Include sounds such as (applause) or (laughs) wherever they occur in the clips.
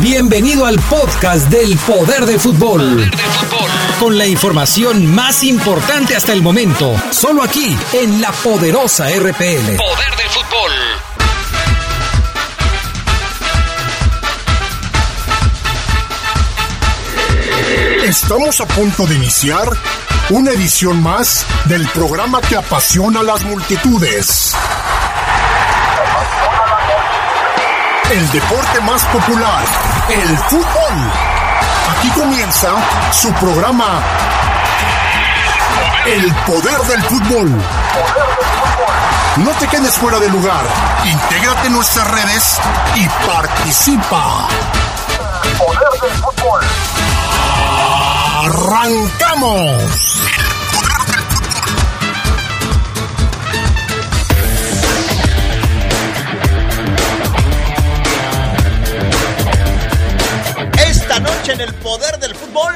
Bienvenido al podcast del Poder de Fútbol. Con la información más importante hasta el momento, solo aquí en la poderosa RPL. Poder del fútbol. Estamos a punto de iniciar una edición más del programa que apasiona a las multitudes. El deporte más popular, el fútbol. Aquí comienza su programa El poder del fútbol. No te quedes fuera de lugar. Intégrate en nuestras redes y participa. El poder del fútbol. ¡Arrancamos! El poder del fútbol.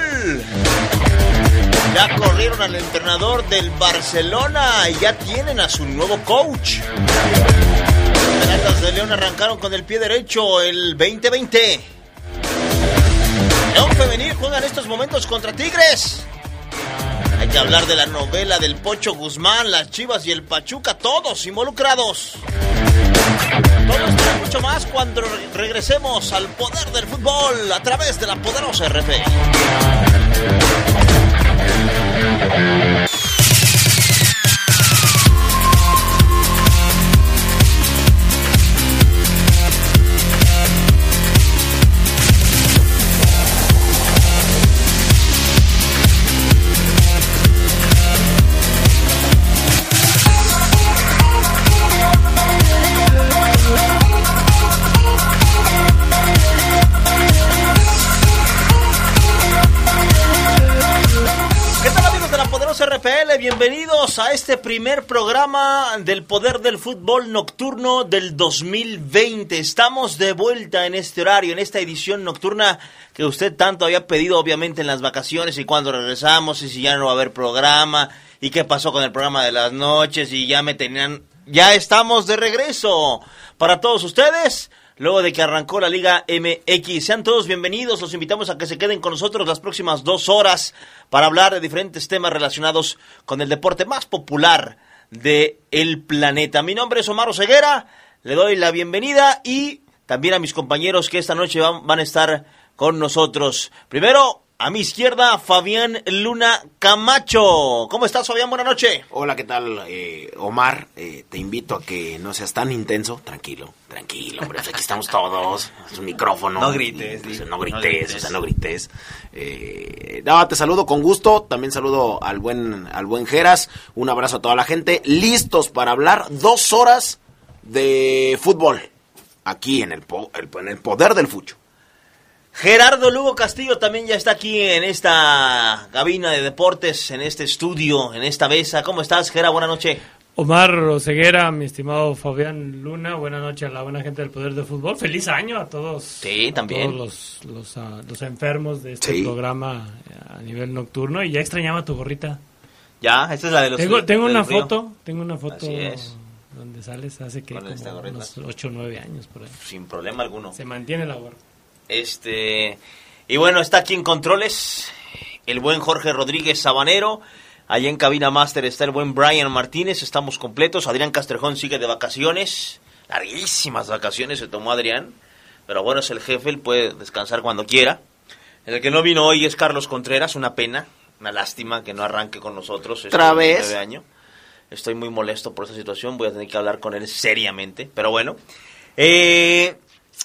Ya corrieron al entrenador del Barcelona y ya tienen a su nuevo coach. Los de León arrancaron con el pie derecho el 2020. León Femenil juega en estos momentos contra Tigres. Hay que hablar de la novela del Pocho Guzmán, las Chivas y el Pachuca, todos involucrados. Todo esto mucho más cuando re- regresemos al poder del fútbol a través de la poderosa RP. Bienvenidos a este primer programa del Poder del Fútbol Nocturno del 2020. Estamos de vuelta en este horario, en esta edición nocturna que usted tanto había pedido obviamente en las vacaciones y cuando regresamos y si ya no va a haber programa y qué pasó con el programa de las noches y ya me tenían... Ya estamos de regreso para todos ustedes. Luego de que arrancó la Liga MX. Sean todos bienvenidos. Los invitamos a que se queden con nosotros las próximas dos horas para hablar de diferentes temas relacionados con el deporte más popular de el planeta. Mi nombre es Omar Ceguera. Le doy la bienvenida y también a mis compañeros que esta noche van, van a estar con nosotros. Primero, a mi izquierda, Fabián Luna Camacho. ¿Cómo estás, Fabián? Buenas noches. Hola, ¿qué tal, eh, Omar? Eh, te invito a que no seas tan intenso. Tranquilo, tranquilo, hombre. aquí estamos todos. Es un micrófono. No grites, Pues, no grites, no grites. o sea, no grites. Eh, no, te saludo con gusto. También saludo al buen, al buen Geras. Un abrazo a toda la gente. Listos para hablar dos horas de fútbol. Aquí en el, po- el- en el poder del fucho. Gerardo Lugo Castillo también ya está aquí en esta cabina de deportes, en este estudio, en esta mesa. ¿Cómo estás, Gera? Buenas noches. Omar Oseguera, mi estimado Fabián Luna, buenas noches a la buena gente del Poder de Fútbol. Feliz año a todos. Sí, a también. todos los, los, ah, los enfermos de este Sí. programa eh, a nivel nocturno. Y ya extrañaba tu gorrita. Ya, esta es la de los. Tengo, una foto, tengo una foto Así es. donde sales hace que como unos 8 o 9 años por ahí. Sin problema alguno. Se mantiene la gorra. Este. Y bueno, está aquí en controles el buen Jorge Rodríguez Sabanero. Allá en Cabina Master está el buen Brian Martínez. Estamos completos. Adrián Castrejón sigue de vacaciones. Larguísimas vacaciones se tomó Adrián. Pero bueno, es el jefe, él puede descansar cuando quiera. El que no vino hoy es Carlos Contreras. Una pena, una lástima que no arranque con nosotros. este ¿Otra vez? año. Estoy muy molesto por esta situación. Voy a tener que hablar con él seriamente. Pero bueno. Eh,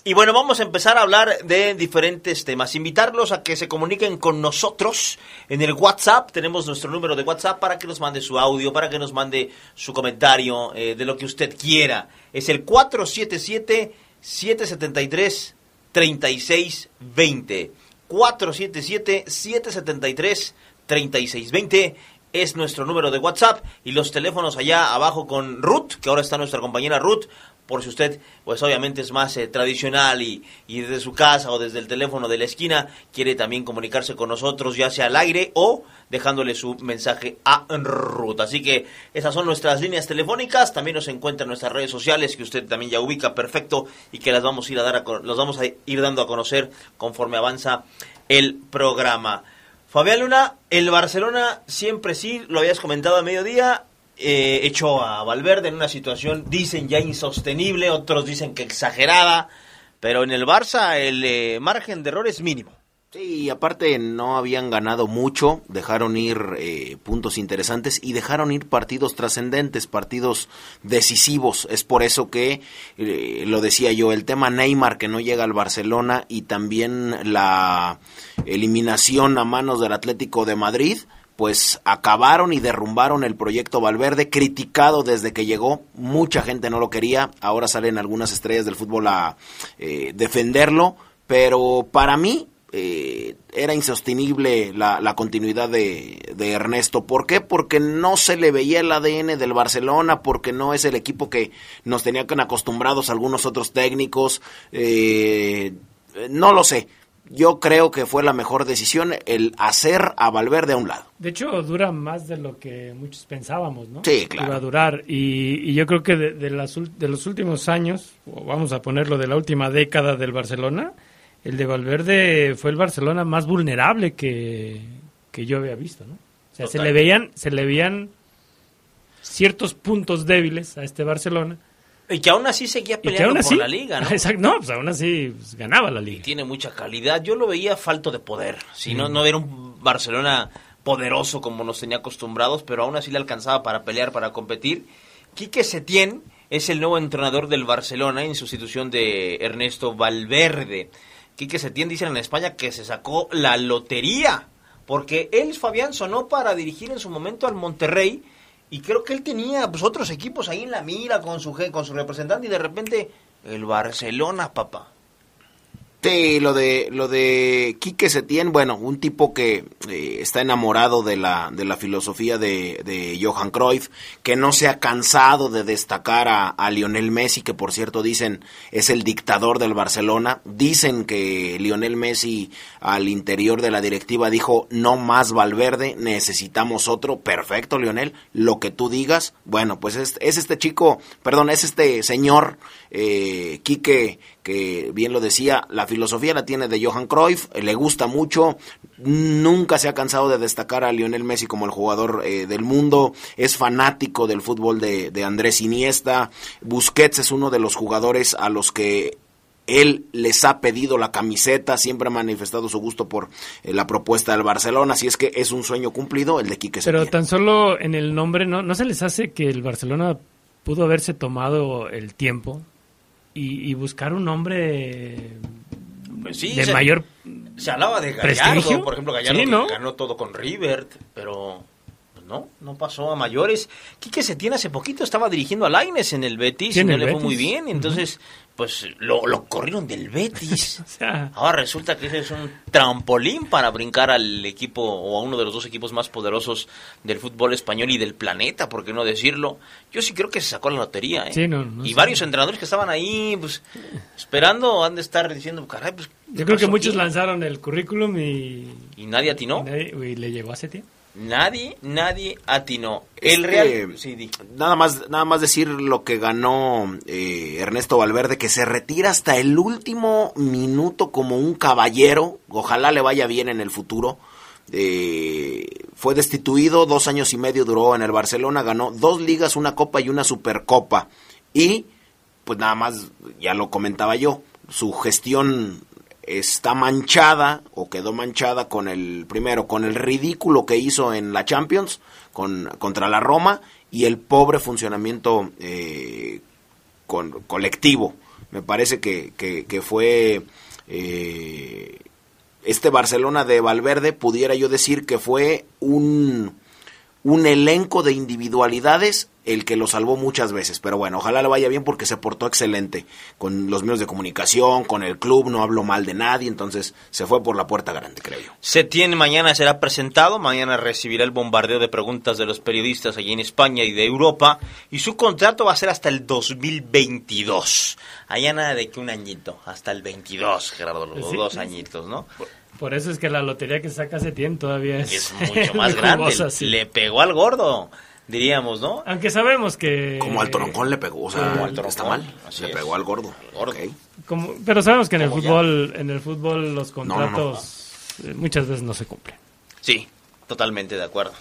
y bueno, vamos a empezar a hablar de diferentes temas. Invitarlos a que se comuniquen con nosotros en el WhatsApp. Tenemos nuestro número de WhatsApp para que nos mande su audio, para que nos mande su comentario eh, de lo que usted quiera. Es el 477-773-3620. 477-773-3620 es nuestro número de WhatsApp y los teléfonos allá abajo con Ruth, que ahora está nuestra compañera Ruth, por si usted, pues obviamente es más eh, tradicional y, y, desde su casa o desde el teléfono de la esquina quiere también comunicarse con nosotros, ya sea al aire o dejándole su mensaje a ruta. Así que esas son nuestras líneas telefónicas, también nos encuentra en nuestras redes sociales que usted también ya ubica perfecto y que las vamos a ir a dar a, los vamos a ir dando a conocer conforme avanza el programa. Fabián Luna, el Barcelona siempre sí, lo habías comentado a mediodía, eh, a Valverde en una situación, dicen ya insostenible, otros dicen que exagerada, pero en el Barça el eh, margen de error es mínimo. Sí, aparte no habían ganado mucho, dejaron ir eh, puntos interesantes y dejaron ir partidos trascendentes, partidos decisivos. Es por eso que, lo decía yo, el tema Neymar que no llega al Barcelona y también la eliminación a manos del Atlético de Madrid, pues acabaron y derrumbaron el proyecto Valverde, criticado desde que llegó, mucha gente no lo quería, ahora salen algunas estrellas del fútbol a eh, defenderlo, pero para mí eh, era insostenible la, continuidad de, Ernesto. ¿Por qué? Porque no se le veía el ADN del Barcelona, porque no es el equipo que nos tenían acostumbrados algunos otros técnicos, eh, no lo sé yo creo que fue la mejor decisión el hacer a Valverde a un lado. De hecho, dura más de lo que muchos pensábamos, ¿no? Sí, claro. Iba a durar. Y, yo creo que de, las, de los últimos años, o vamos a ponerlo de la última década del Barcelona, el de Valverde fue el Barcelona más vulnerable que, que yo había visto, ¿no? O sea, se le veían, se le veían ciertos puntos débiles a este Barcelona y que aún así seguía peleando por la liga, ¿no? (laughs) Exacto, no, pues aún así pues, ganaba la liga. tiene mucha calidad. Yo lo veía falto de poder. Si no, no era un Barcelona poderoso como nos tenía acostumbrados, pero aún así le alcanzaba para pelear, para competir. Quique Setién es el nuevo entrenador del Barcelona en sustitución de Ernesto Valverde. Quique Setién dicen en España que se sacó la lotería, porque él, Fabián, sonó para dirigir en su momento al Monterrey y creo que él tenía pues, otros equipos ahí en la mira con su, con su representante y de repente el Barcelona, papá. Sí, lo de lo de Quique Setién, bueno, un tipo que eh, está enamorado de la de la filosofía de, de, Johan Cruyff, que no se ha cansado de destacar a, a, Lionel Messi, que por cierto dicen es el dictador del Barcelona. Dicen que Lionel Messi al interior de la directiva dijo no más Valverde, necesitamos otro. Perfecto, Lionel, lo que tú digas. Bueno, pues es, es este chico, perdón, es este señor eh, Quique que bien lo decía, la filosofía la tiene de Johan Cruyff, le gusta mucho, nunca se ha cansado de destacar a Lionel Messi como el jugador eh, del mundo, es fanático del fútbol de, Andrés Iniesta, Busquets es uno de los jugadores a los que él les ha pedido la camiseta, siempre ha manifestado su gusto por eh, la propuesta del Barcelona, así es que es un sueño cumplido el de Quique Pero tan solo en el nombre, ¿no, ¿no se les hace que el Barcelona pudo haberse tomado el tiempo y, buscar un nombre pues de mayor se hablaba de Gallardo por ejemplo Gallardo ganó todo con River pero no no pasó a mayores Quique Setién hace poquito estaba dirigiendo a Laines en el Betis y no le fue muy bien entonces pues lo, lo, corrieron del Betis. (laughs) Ahora resulta que ese es un trampolín para brincar al equipo o a uno de los dos equipos más poderosos del fútbol español y del planeta, por qué no decirlo. Yo sí creo que se sacó la lotería. ¿eh? y varios entrenadores que estaban ahí pues esperando han de estar diciendo, caray, pues... Yo creo que muchos lanzaron el currículum y... Y nadie atinó. Y, le llegó a tiempo. Nadie, nadie atinó. El Real. nada más, nada más decir lo que ganó eh, Ernesto Valverde, que se retira hasta el último minuto como un caballero. Ojalá le vaya bien en el futuro. Eh, fue destituido, dos años y medio duró en el Barcelona, ganó dos ligas, una copa y una supercopa. Y, pues nada más, ya lo comentaba yo, su gestión está manchada o quedó manchada con el primero con el ridículo que hizo en la Champions con, contra la Roma y el pobre funcionamiento eh, con, colectivo. Me parece que, que, fue eh, este Barcelona de Valverde pudiera yo decir que fue un un elenco de individualidades el que lo salvó muchas veces. Pero bueno, ojalá le vaya bien porque se portó excelente con los medios de comunicación, con el club, no habló mal de nadie, entonces se fue por la puerta grande, creo yo. Se tiene mañana, será presentado, mañana recibirá el bombardeo de preguntas de los periodistas allí en España y de Europa, y su contrato va a ser hasta el 2022. Allá nada de que un añito, hasta el 22, Gerardo, los dos añitos, ¿no? Por eso es que la lotería que saca Setién todavía es, es (laughs) mucho más grande. Le pegó al gordo diríamos, ¿no? Aunque sabemos que... Como al toroncón le pegó, o sea, como al está mal, le pegó al gordo. Como, pero sabemos que en el fútbol, en el fútbol los contratos eh, muchas veces no se cumplen. Sí, totalmente de acuerdo.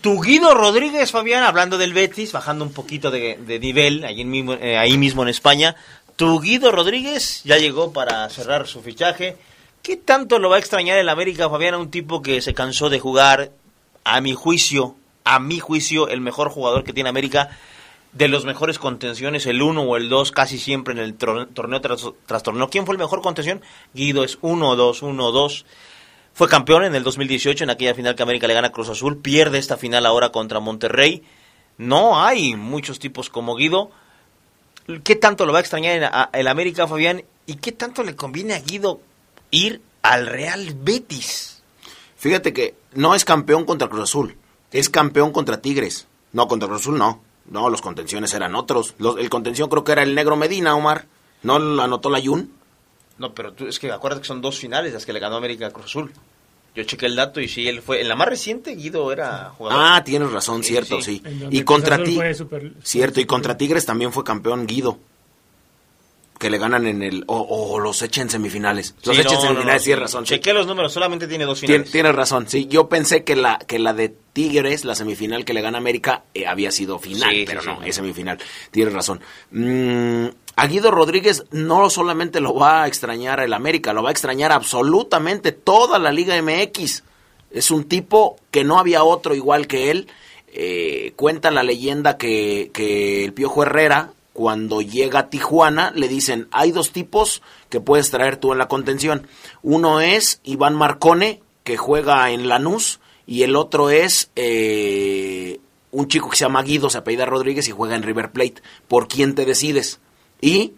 Tu Guido Rodríguez, Fabián, hablando del Betis, bajando un poquito de, nivel ahí mismo, eh, ahí mismo en España. Tu Guido Rodríguez ya llegó para cerrar su fichaje. ¿Qué tanto lo va a extrañar el América, Fabián, a un tipo que se cansó de jugar, a mi juicio, a mi juicio, el mejor jugador que tiene América, de los mejores contenciones, el 1 o el 2 casi siempre en el torneo tras, torneo. ¿Quién fue el mejor contención? Guido es 1-2, 1-2. Fue campeón en el 2018 en aquella final que América le gana a Cruz Azul, pierde esta final ahora contra Monterrey. No hay muchos tipos como Guido. ¿Qué tanto lo va a extrañar el América, Fabián? ¿Y qué tanto le conviene a Guido ir al Real Betis? Fíjate que no es campeón contra Cruz Azul es campeón contra Tigres. No, contra Cruz Azul no. No, los contenciones eran otros. el contención creo que era el negro Medina, Omar. ¿No lo anotó la Jun? No, pero tú, es que acuérdate que son dos finales las que le ganó América a Cruz Azul. Yo chequé el dato y sí, él fue. En la más reciente, Guido era jugador. Ah, tienes razón, cierto, sí. Y contra Tigres. Cierto, y contra Tigres también fue campeón Guido que le ganan en el. O, los echen en semifinales. Los echen en semifinales, tienes razón. Chequé los números, solamente tiene dos finales. tienes razón, sí. Yo pensé que la, que la de Tigres, la semifinal que le gana América, eh, había sido final, pero no, es semifinal. Tienes razón. Mm, a Guido Rodríguez no solamente lo va a extrañar el América, lo va a extrañar absolutamente toda la Liga MX. Es un tipo que no había otro igual que él. Eh, cuenta la leyenda que, que el Piojo Herrera, cuando llega a Tijuana, le dicen, hay dos tipos que puedes traer tú en la contención. Uno es Iván Marcone, que juega en Lanús, y el otro es eh, un chico que se llama Guido, se apellida Rodríguez y juega en River Plate. ¿Por quién te decides? Y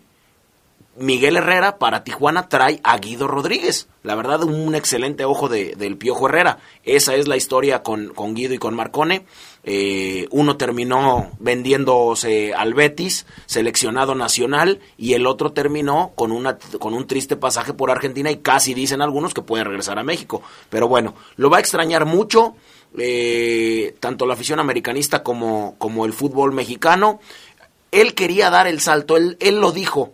Miguel Herrera para Tijuana trae a Guido Rodríguez. La verdad, un excelente ojo de, del Piojo Herrera. Esa es la historia con, con Guido y con Marcone. Eh, uno terminó vendiéndose al Betis, seleccionado nacional, y el otro terminó con, una, con un triste pasaje por Argentina y casi dicen algunos que puede regresar a México. Pero bueno, lo va a extrañar mucho, eh, tanto la afición americanista como, como el fútbol mexicano. Él quería dar el salto, él, él lo dijo,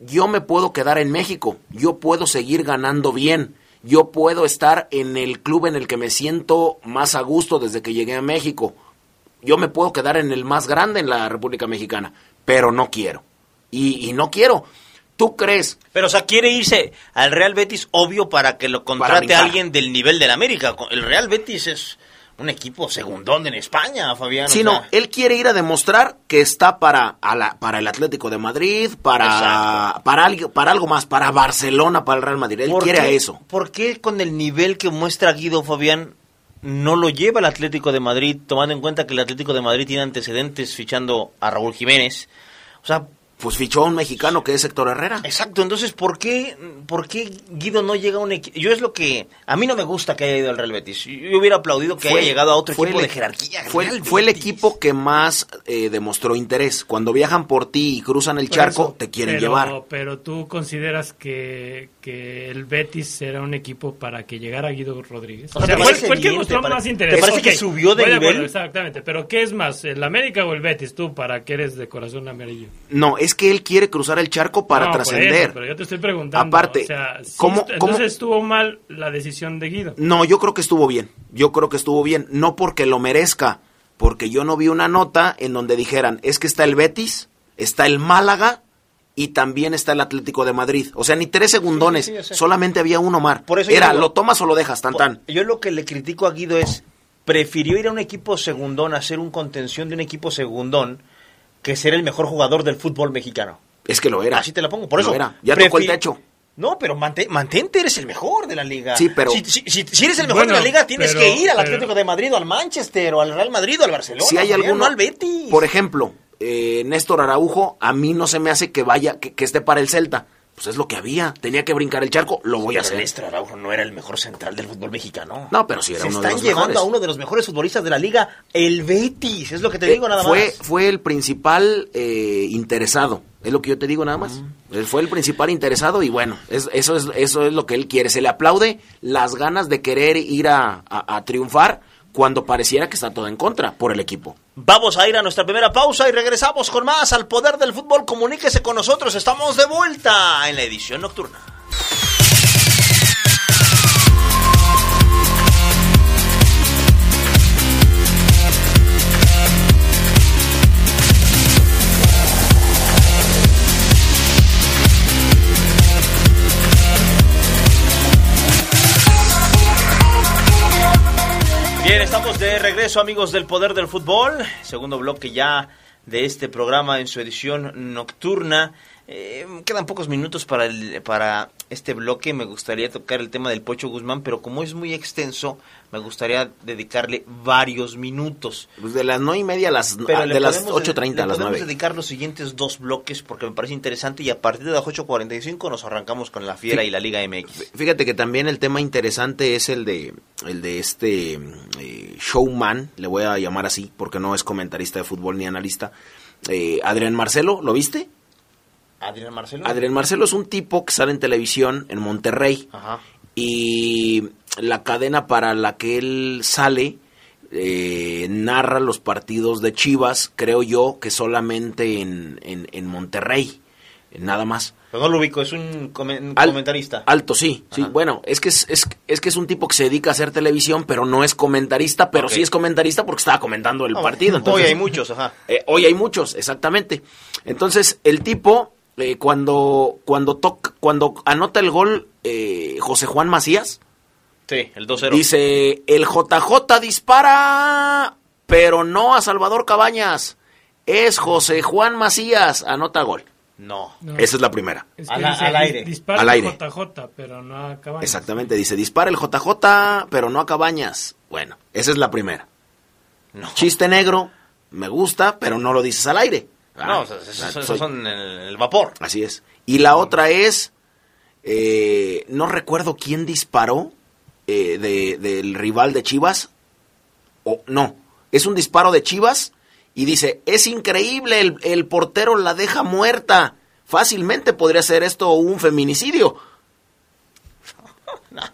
yo me puedo quedar en México, yo puedo seguir ganando bien yo puedo estar en el club en el que me siento más a gusto desde que llegué a México. Yo me puedo quedar en el más grande en la República Mexicana, pero no quiero. Y, no quiero. ¿Tú crees? Pero, o sea, quiere irse al Real Betis, obvio, para que lo contrate alguien del nivel del América. El Real Betis es un equipo segundón en España, Fabián. Sí, no, él quiere ir a demostrar que está para, para el Atlético de Madrid, para, para, algo, para algo más, para Barcelona, para el Real Madrid. Él quiere a eso. ¿Por qué con el nivel que muestra Guido Fabián no lo lleva el Atlético de Madrid, tomando en cuenta que el Atlético de Madrid tiene antecedentes fichando a Raúl Jiménez? O sea, pues fichó a un mexicano que es Héctor Herrera. Exacto, entonces, ¿por qué, ¿por qué Guido no llega a un equipo? Yo es lo que... A mí no me gusta que haya ido al Real Betis. Yo hubiera aplaudido que haya llegado a otro equipo de jerarquía. Fue, fue el equipo que más eh, demostró interés. Cuando viajan por ti y cruzan el charco, te quieren llevar. Pero tú consideras que, que el Betis era un equipo para que llegara Guido Rodríguez. O, sea, fue, el que mostró más interés. ¿Te parece que subió de nivel? exactamente, pero ¿qué es más, el América o el Betis? Tú, para que eres de corazón amarillo. No, es que él quiere cruzar el charco para trascender. Pero yo te estoy preguntando. Aparte, ¿cómo, entonces estuvo mal la decisión de Guido. No, yo creo que estuvo bien. Yo creo que estuvo bien. No porque lo merezca, porque yo no vi una nota en donde dijeran, es que está el Betis, está el Málaga y también está el Atlético de Madrid. O sea, ni tres segundones, solamente había uno mar. Por eso Era, lo tomas o lo dejas, tan tan. Yo lo que le critico a Guido es, prefirió ir a un equipo segundón, a ser un contención de un equipo segundón, que ser el mejor jugador del fútbol mexicano. Es que lo era. Así te la pongo, por eso. Era. Ya tocó el techo. No, pero mantente, eres el mejor de la liga. Sí, pero... Si, eres el mejor de la liga, tienes que ir al Atlético de Madrid, o al Manchester, o al Real Madrid, o al Barcelona. Si hay alguno, al Betis. Por ejemplo, eh, Néstor Araujo, a mí no se me hace que vaya, que esté para el Celta pues es lo que había. Tenía que brincar el charco, lo voy a hacer. Néstor Araujo no era el mejor central del fútbol mexicano. No, pero sí era uno de los mejores. Están llevando a uno de los mejores futbolistas de la liga, el Betis, es lo que te eh, digo nada fue, más. Fue el principal eh, interesado, es lo que yo te digo nada más. Mm. Él fue el principal interesado y bueno, eso, es, eso es lo que él quiere. Se le aplaude las ganas de querer ir a triunfar cuando pareciera que está todo en contra por el equipo. Vamos a ir a nuestra primera pausa y regresamos con más al poder del fútbol. Comuníquese con nosotros, estamos de vuelta en la edición nocturna. Bien, estamos de regreso amigos del Poder del Fútbol, segundo bloque ya de este programa en su edición nocturna. Eh, quedan pocos minutos para, el, para este bloque. Me gustaría tocar el tema del Pocho Guzmán, pero como es muy extenso, me gustaría dedicarle varios minutos. Pues de las nueve y media a las, de las 8.30 a las nueve. dedicar los siguientes dos bloques porque me parece interesante y a partir de las 8.45 nos arrancamos con la Fiera y la Liga MX. Fíjate que también el tema interesante es el de, el de este eh, showman, le voy a llamar así porque no es comentarista de fútbol ni analista. Eh, Adrián Marcelo, ¿lo viste? Adrián Marcelo. Adrián Marcelo es un tipo que sale en televisión en Monterrey. Y la cadena para la que él sale eh, narra los partidos de Chivas, creo yo, que solamente en, en, Monterrey. Nada más. Pero no lo ubico, es un, comentarista. Alto, sí, sí. Bueno, es que es, es, que es un tipo que se dedica a hacer televisión, pero no es comentarista, pero sí es comentarista porque estaba comentando el partido. hoy hay muchos, ajá. Eh, hoy hay muchos, exactamente. Entonces, el tipo eh, cuando cuando toca, cuando anota el gol eh, José Juan Macías. Sí, el 2-0. Dice, el JJ dispara, pero no a Salvador Cabañas. Es José Juan Macías, anota gol. No. Esa es la primera. al, aire. Dispara al aire. el JJ, pero no a Cabañas. Exactamente, dice, dispara el JJ, pero no a Cabañas. Bueno, esa es la primera. Chiste negro, me gusta, pero no lo dices al aire. No, esos, son el, vapor. Así es. Y la otra es, eh, no recuerdo quién disparó eh, del rival de Chivas. O no, es un disparo de Chivas y dice, es increíble, el, portero la deja muerta. Fácilmente podría ser esto un feminicidio. (laughs)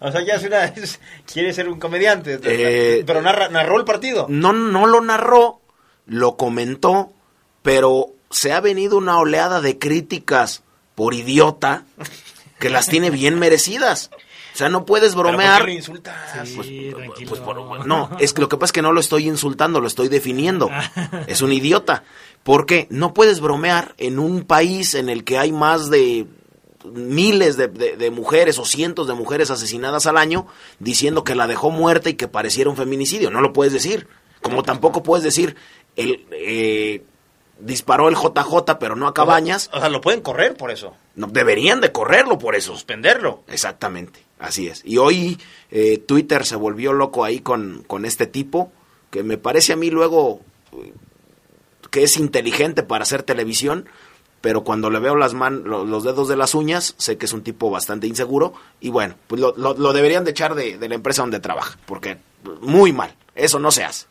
O sea, ya es una, quiere ser un comediante, eh, pero narró el partido. No, no lo narró, lo comentó pero se ha venido una oleada de críticas por idiota que las tiene bien merecidas. O sea, no puedes bromear. ¿Pero insultas? Pues, pues, no, es que lo que pasa es que no lo estoy insultando, lo estoy definiendo. (laughs) Es un idiota. Porque no puedes bromear en un país en el que hay más de miles de, de, mujeres o cientos de mujeres asesinadas al año diciendo que la dejó muerta y que pareciera un feminicidio. No lo puedes decir. Como tampoco puedes decir el, eh, disparó el JJ, pero no a Cabañas. O sea, lo pueden correr por eso. No, deberían de correrlo por eso. Suspenderlo. Exactamente, así es. Y hoy eh, Twitter se volvió loco ahí con, con este tipo, que me parece a mí luego eh, que es inteligente para hacer televisión, pero cuando le veo las man, los dedos de las uñas, sé que es un tipo bastante inseguro, y bueno, pues lo, deberían de echar de, de la empresa donde trabaja, porque muy mal, eso no se hace.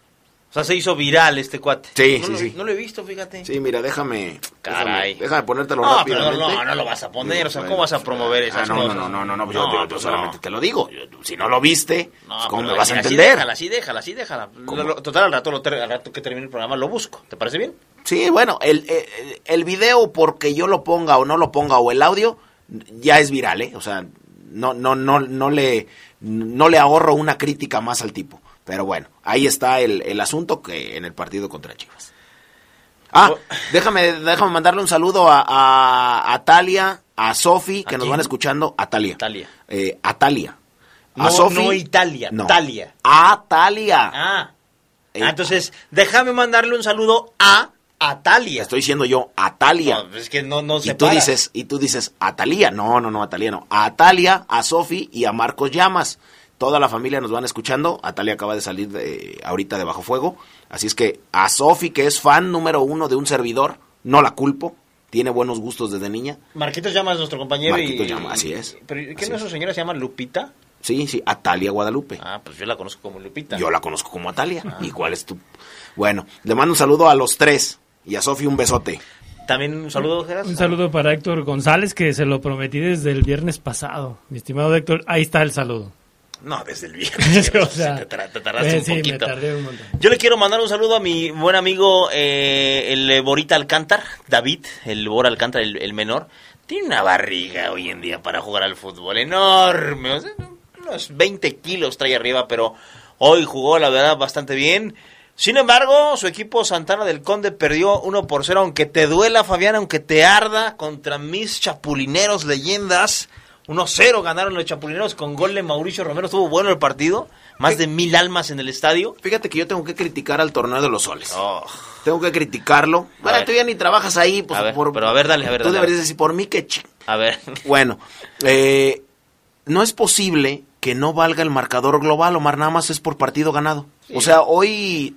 O sea, se hizo viral este cuate. Sí, no sí, lo, sí. No lo he visto, fíjate. Sí, mira, déjame. Caray. Déjame, ponértelo no, rápidamente. Pero no, no lo vas a poner. o sea, ¿cómo vas a promover esas ah, no, cosas? No, no, no, no, yo, yo, solamente te lo digo. si no lo viste, pues, ¿cómo me vas a entender? Déjala, sí, déjala, sí, déjala. total, al rato, al rato que termine el programa lo busco. ¿Te parece bien? Sí, bueno, el, el, el video, porque yo lo ponga o no lo ponga, o el audio, ya es viral, ¿eh? O sea, no, no, no, no le, no le ahorro una crítica más al tipo. Pero bueno, ahí está el, el asunto que en el partido contra Chivas. Ah, oh. déjame, déjame mandarle un saludo a, a, a Talia, a Sofi, que nos van escuchando. A Talia. Talia. Eh, a Talia. A no, Sofi. No Italia, no. Talia. A Talia. Ah. Eh, ah. entonces, déjame mandarle un saludo a Atalia. Estoy diciendo yo Atalia. No, es que no, no se y tú dices, y tú dices Atalia. No, no, no, Atalia no. A Atalia, a Sofi y a Marcos Llamas. Toda la familia nos van escuchando. Atalia acaba de salir de, ahorita de Bajo Fuego. Así es que a Sofi, que es fan número uno de un servidor, no la culpo. Tiene buenos gustos desde niña. Marquitos Llamas, nuestro compañero. Marquitos y, Llamas, así es. ¿Pero qué no es. su señora se llama Lupita? Sí, sí, Atalia Guadalupe. Ah, pues yo la conozco como Lupita. Yo la conozco como Atalia. ¿Y cuál es tu...? Bueno, le mando un saludo a los tres. Y a Sofi un besote. También un saludo, Geras. Un saludo para Héctor González, que se lo prometí desde el viernes pasado. Mi estimado Héctor, ahí está el saludo. No, desde el viernes. (laughs) o sea, (laughs) te, tar- te tardaste eh, un sí, me poquito. tardé un montón. Yo le quiero mandar un saludo a mi buen amigo, eh, el Borita Alcántar, David, el Bora Alcántar, el, el menor. Tiene una barriga hoy en día para jugar al fútbol enorme. o sea, unos 20 kilos trae arriba, pero hoy jugó, la verdad, bastante bien. Sin embargo, su equipo Santana del Conde perdió 1 por 0, aunque te duela, Fabián, aunque te arda, contra mis chapulineros leyendas. 1-0 ganaron los chapulineros con gol de Mauricio Romero. Estuvo bueno el partido. Más de mil almas en el estadio. Fíjate que yo tengo que criticar al torneo de los soles. Oh. Tengo que criticarlo. Bueno, tú ya ni trabajas ahí. Pues, A ver, por- pero a ver, dale, a ver, Tú dale, deberías decir, por mí que... chi- A ver. Bueno, eh, no es posible que no valga el marcador global, Omar, nada más es por partido ganado. O sea, hoy,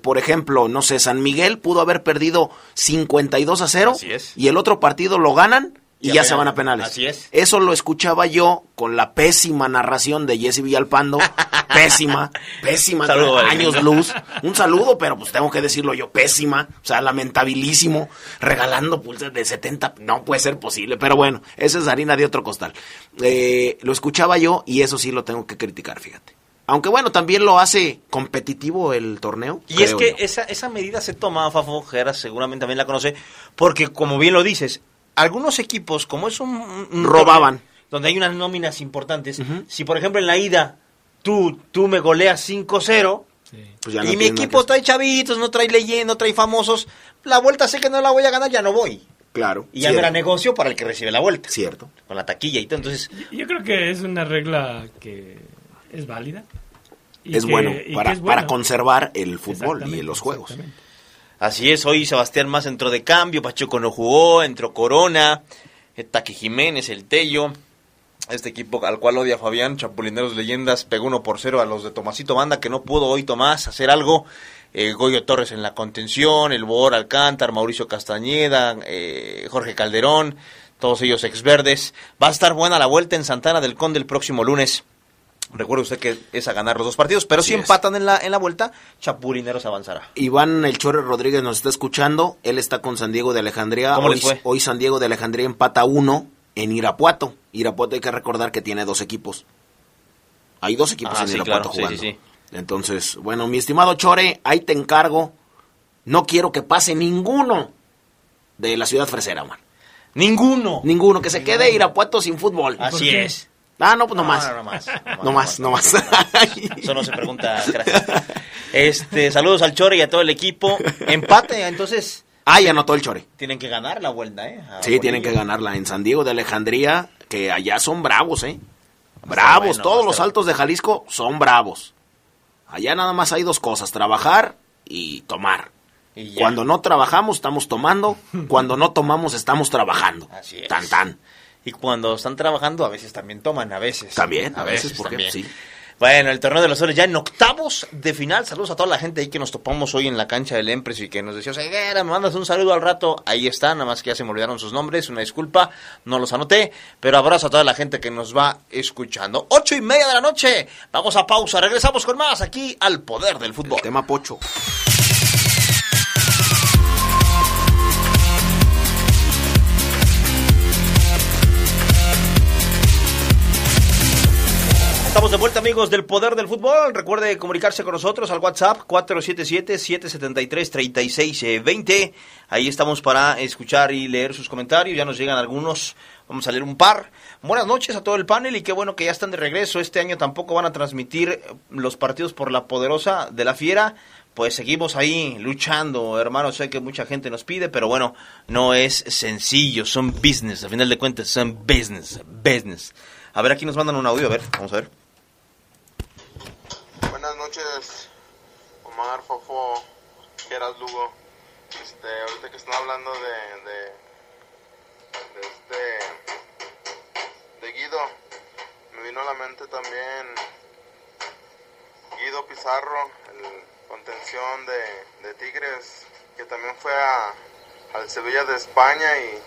por ejemplo, no sé, San Miguel pudo haber perdido 52 a 0 Así es. y el otro partido lo ganan y, ya se van a penales. Así es. Eso lo escuchaba yo con la pésima narración de Jesse Villalpando. (laughs) pésima, pésima, Saludo, años luz. Un saludo, pero pues tengo que decirlo yo, pésima. O sea, lamentabilísimo. Regalando pulsas de 70. No puede ser posible. Pero bueno, esa es harina de otro costal. Eh, lo escuchaba yo y eso sí lo tengo que criticar, fíjate. Aunque bueno, también lo hace competitivo el torneo. Y es que yo. esa, esa medida se toma, Fafo Geras seguramente también la conoce, porque como bien lo dices, algunos equipos, como es un... un Robaban. torneo Donde hay unas nóminas importantes, si por ejemplo en la ida tú, tú me goleas 5-0, Pues no y mi equipo que- trae chavitos, no trae leyenda, no trae famosos, la vuelta sé que no la voy a ganar, ya no voy. Claro. Y ya me cierto, la negocio para el que recibe la vuelta. Cierto. Con la taquilla y todo. Entonces, Yo creo que es una regla que es válida. y Es que- bueno y para, es para conservar el fútbol y los juegos. Así es, hoy Sebastián Más entró de cambio, Pacheco no jugó, entró Corona, Taki Jiménez, el Tello. Este equipo al cual odia Fabián, Chapulineros Leyendas, pegó uno por cero a los de Tomasito Banda, que no pudo hoy Tomás hacer algo. Eh, Goyo Torres en la contención, el Bor Alcántar, Mauricio Castañeda, eh, Jorge Calderón, todos ellos exverdes. Va a estar buena la vuelta en Santana del Conde el próximo lunes. Recuerde usted que es a ganar los dos partidos, pero si es. empatan en la, en la vuelta, Chapulineros avanzará. Iván El Chorre Rodríguez nos está escuchando. Él está con San Diego de Alejandría. ¿Cómo hoy, les fue? hoy San Diego de Alejandría empata uno en Irapuato. Irapuato hay que recordar que tiene dos equipos. Hay dos equipos Ah, en sí, Irapuato claro, jugando. sí, sí. Entonces, bueno, mi estimado Chore, ahí te encargo. No quiero que pase ninguno de la ciudad fresera, man. Ninguno. Ninguno, que se quede Irapuato sin fútbol. Así qué? es. Ah, no, pues no más. No, no más. (laughs) No más, no más. (laughs) Eso no se pregunta. gracias. Este, saludos al Chore y a todo el equipo. Empate, entonces Ah, ya anotó el Chore. tienen que ganar la vuelta, ¿eh? A Sí, tienen que ganarla en San Diego de Alejandría, que allá son bravos, ¿eh? Bravos, bueno, todos los altos de Jalisco son bravos. Allá nada más hay dos cosas, trabajar y tomar. Y. Cuando no trabajamos estamos tomando, (laughs) cuando no tomamos estamos trabajando. Así es. Tan tan. Y cuando están trabajando, a veces también toman, a veces. También, a veces, ¿por qué? también. Sí. Bueno, el torneo de los soles ya en octavos de final. Saludos a toda la gente ahí que nos topamos hoy en la cancha del Empres y que nos decía, Ceguera, me mandas un saludo al rato. Ahí está, nada más que ya se me olvidaron sus nombres, una disculpa, no los anoté. Pero abrazo a toda la gente que nos va escuchando. Ocho y media de la noche. Vamos a pausa, regresamos con más aquí al Poder del Fútbol. Tema pocho. Estamos de vuelta amigos del Poder del Fútbol. Recuerde comunicarse con nosotros al WhatsApp 477-773-3620. Ahí estamos para escuchar y leer sus comentarios. Ya nos llegan algunos. Vamos a leer un par. Buenas noches a todo el panel y qué bueno que ya están de regreso. Este año tampoco van a transmitir los partidos por la poderosa de la fiera. Pues seguimos ahí luchando, hermano. Sé que mucha gente nos pide, pero bueno, no es sencillo. Son business. Al final de cuentas, son business. Business. A ver, aquí nos mandan un audio. A ver, vamos a ver. Buenas noches, Omar, Fofo, Geras Lugo. Este, ahorita que están hablando de, de, este, de Guido, me vino a la mente también Guido Pizarro, el contención de, de Tigres, que también fue a, al Sevilla de España y,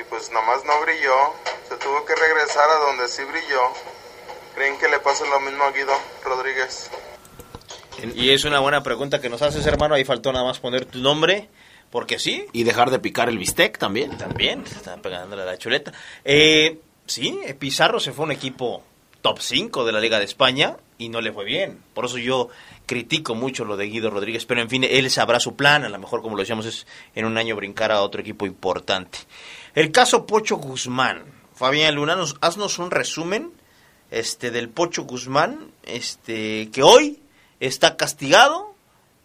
y pues nomás no brilló, se tuvo que regresar a donde sí brilló. ¿Creen que le pase lo mismo a Guido Rodríguez? Y es una buena pregunta que nos haces, hermano. Ahí faltó nada más poner tu nombre, porque sí. Y dejar de picar el bistec también. También, se están pegándole a la chuleta. Eh, sí, Pizarro se fue a un equipo top 5 de la Liga de España y no le fue bien. Por eso yo critico mucho lo de Guido Rodríguez, pero en fin, él sabrá su plan. A lo mejor, como lo decíamos, es en un año brincar a otro equipo importante. El caso Pocho Guzmán. Fabián Luna, nos, haznos un resumen este del Pocho Guzmán, este que hoy está castigado,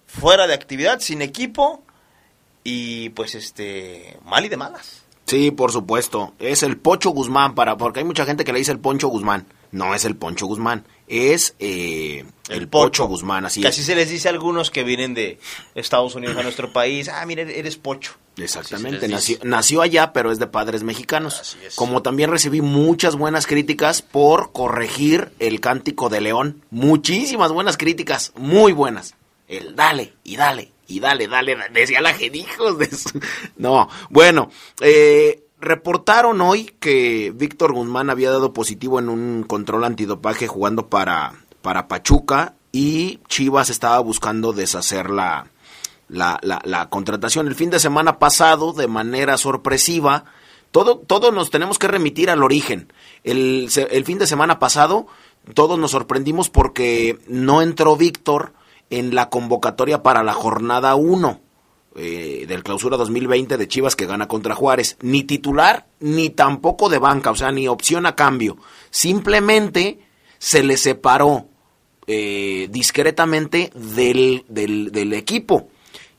fuera de actividad, sin equipo y pues este mal y de malas. Sí, por supuesto. Es el Pocho Guzmán, para, porque hay mucha gente que le dice el Poncho Guzmán. No es el Poncho Guzmán, es eh, el, Pocho, Guzmán, así que así se les dice a algunos que vienen de Estados Unidos a nuestro país. Ah, mire, eres Pocho. Exactamente, nació, nació allá, pero es de padres mexicanos. Así es. Como también recibí muchas buenas críticas por corregir el cántico de León. Muchísimas buenas críticas, muy buenas. El dale y dale y dale, dale, dale. decía la (laughs) de su- No, bueno, eh, reportaron hoy que Víctor Guzmán había dado positivo en un control antidopaje jugando para, para Pachuca y Chivas estaba buscando deshacer la, la, la, la contratación. El fin de semana pasado, de manera sorpresiva, todo, todos nos tenemos que remitir al origen. El, el fin de semana pasado, todos nos sorprendimos porque no entró Víctor en la convocatoria para la jornada 1 eh, del clausura 2020 de Chivas que gana contra Juárez. Ni titular, ni tampoco de banca, o sea, ni opción a cambio. Simplemente se le separó eh, discretamente del, del, equipo.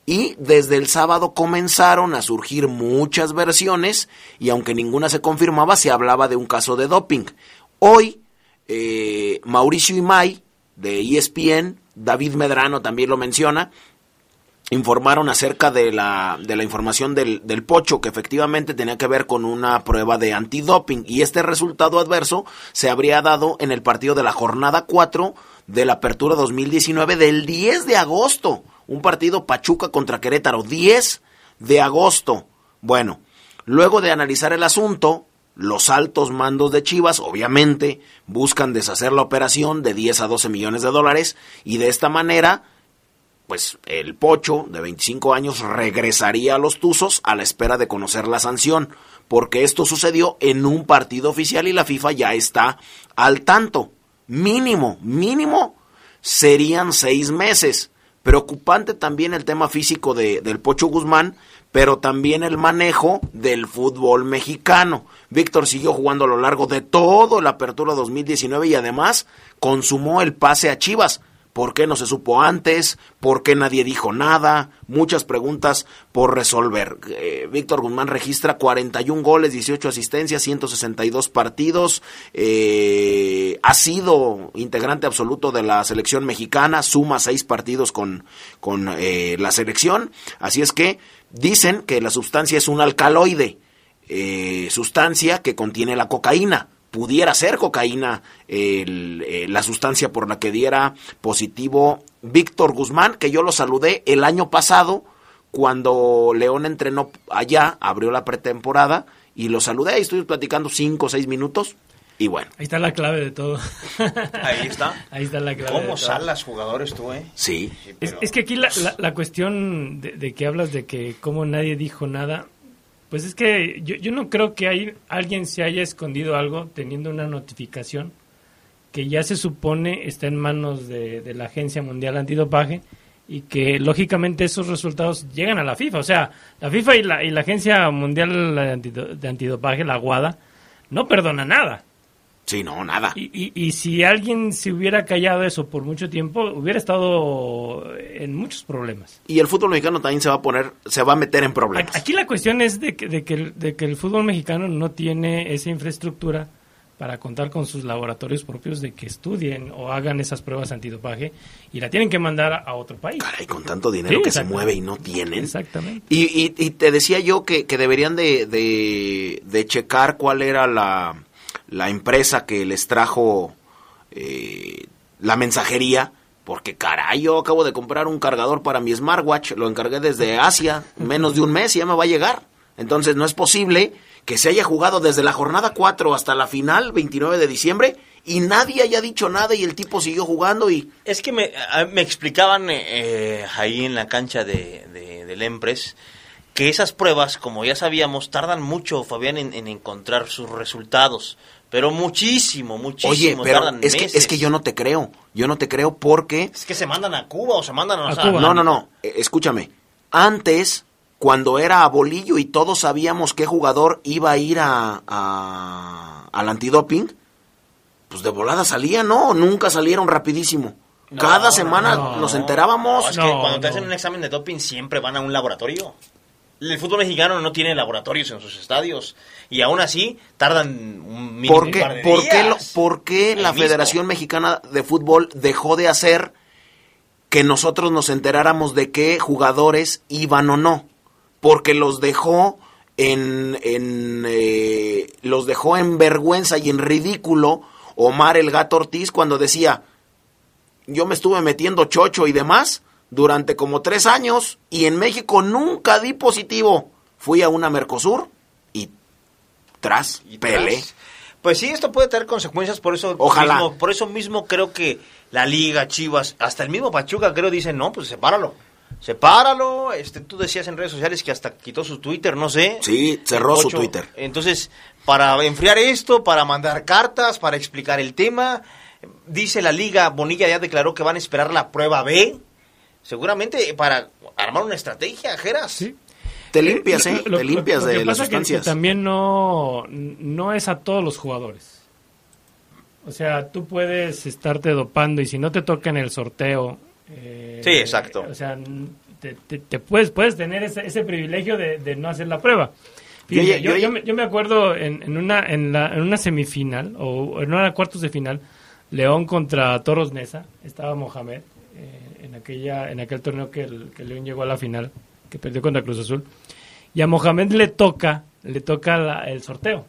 Y desde el sábado comenzaron a surgir muchas versiones y aunque ninguna se confirmaba, se hablaba de un caso de doping. Hoy, eh, Mauricio Imay, de ESPN, David Medrano también lo menciona, informaron acerca de la, de la información del, del pocho, que efectivamente tenía que ver con una prueba de antidoping. Y este resultado adverso se habría dado en el partido de la jornada 4 de la apertura 2019 del 10 de agosto. Un partido Pachuca contra Querétaro, 10 de agosto. Bueno, luego de analizar el asunto, los altos mandos de Chivas, obviamente, buscan deshacer la operación de 10 a 12 millones de dólares y de esta manera pues el Pocho, de 25 años, regresaría a los Tuzos a la espera de conocer la sanción, porque esto sucedió en un partido oficial y la FIFA ya está al tanto. Mínimo, mínimo, serían seis meses. Preocupante también el tema físico de, del Pocho Guzmán, pero también el manejo del fútbol mexicano. Víctor siguió jugando a lo largo de todo la apertura 2019 y además consumó el pase a Chivas. ¿Por qué no se supo antes? ¿Por qué nadie dijo nada? Muchas preguntas por resolver. Eh, Víctor Guzmán registra 41 goles, 18 asistencias, 162 partidos. Eh, ha sido integrante absoluto de la selección mexicana, suma seis partidos con, con eh, la selección. Así es que dicen que la sustancia es un alcaloide, sustancia que contiene la cocaína pudiera ser cocaína el, eh, la sustancia por la que diera positivo Víctor Guzmán, que yo lo saludé el año pasado cuando León entrenó allá, abrió la pretemporada y lo saludé y estuvimos platicando cinco o seis minutos y bueno. Ahí está la clave de todo. Ahí está. Ahí está la clave. de ¿Cómo todo. salas jugadores tú, eh? Sí. Sí, Es, pero- es que aquí la, la- la cuestión de, de que hablas de que como nadie dijo nada, pues es que yo, yo no creo que hay, alguien se haya escondido algo teniendo una notificación que ya se supone está en manos de, de la Agencia Mundial Antidopaje y que lógicamente esos resultados llegan a la FIFA. O sea, la FIFA y la, y la Agencia Mundial de Antido- de Antidopaje, la WADA, no perdona nada. Sí, no, nada. Y, y, y si alguien se hubiera callado eso por mucho tiempo, hubiera estado en muchos problemas. Y el fútbol mexicano también se va a poner, se va a meter en problemas. Aquí la cuestión es de que, de que, el, de que el fútbol mexicano no tiene esa infraestructura para contar con sus laboratorios propios de que estudien o hagan esas pruebas antidopaje y la tienen que mandar a otro país. Caray, con tanto dinero que se mueve y no tienen. Exactamente. Y, y, te decía yo que, deberían de, de, checar cuál era la, la empresa que les trajo eh, la mensajería. Porque caray, yo acabo de comprar un cargador para mi smartwatch, lo encargué desde Asia, menos de un mes y ya me va a llegar. Entonces no es posible que se haya jugado desde la jornada 4 hasta la final, 29 de diciembre, y nadie haya dicho nada y el tipo siguió jugando y... Es que me, me explicaban eh, ahí en la cancha de, de, del Empres que esas pruebas, como ya sabíamos, tardan mucho, Fabián, en, encontrar sus resultados. Pero muchísimo, muchísimo. Oye, pero es, Que, es que yo no te creo. Yo no te creo porque... Es que se mandan a Cuba o se mandan a, Cuba. No, no, no. Eh, escúchame. Antes cuando era a bolillo y todos sabíamos qué jugador iba a ir a, al antidoping, pues de volada salía, ¿no? Nunca salieron rapidísimo. Cada semana nos enterábamos. es que cuando te hacen un examen de doping siempre van a un laboratorio. El fútbol mexicano no tiene laboratorios en sus estadios y aún así tardan un mínimo ¿Por qué, ¿por qué, la Federación Mexicana de Fútbol dejó de hacer que nosotros nos enteráramos de qué jugadores iban o no? porque los dejó en, en eh, los dejó en vergüenza y en ridículo Omar el Gato Ortiz cuando decía yo me estuve metiendo chocho y demás durante como tres años y en México nunca di positivo. Fui a una Mercosur y tras, ¿Y pele. Pues sí, esto puede tener consecuencias, por eso Ojalá. por eso mismo creo que la Liga, Chivas, hasta el mismo Pachuca creo dicen, no, pues sepáralo sepáralo. Este, tú decías en redes sociales que hasta quitó su Twitter, no sé. Sí, cerró su Twitter. Entonces, para enfriar esto, para mandar cartas, para explicar el tema, dice la liga, Bonilla ya declaró que van a esperar la prueba B, seguramente para armar una estrategia, Geras. Sí. Te limpias, ¿eh? Te limpias de las sustancias. Que también no, no es a todos los jugadores. O sea, tú puedes estarte dopando y si no te toca en el sorteo eh, sí, exacto. O sea, te, puedes, puedes tener ese, privilegio de, no hacer la prueba. yo, me, acuerdo en, una, en, una semifinal o en una cuartos de final, León contra Toros Nesa, estaba Mohamed eh, en, aquella, en aquel torneo que, el, que León llegó a la final, que perdió contra Cruz Azul. Y a Mohamed le toca, le toca el sorteo.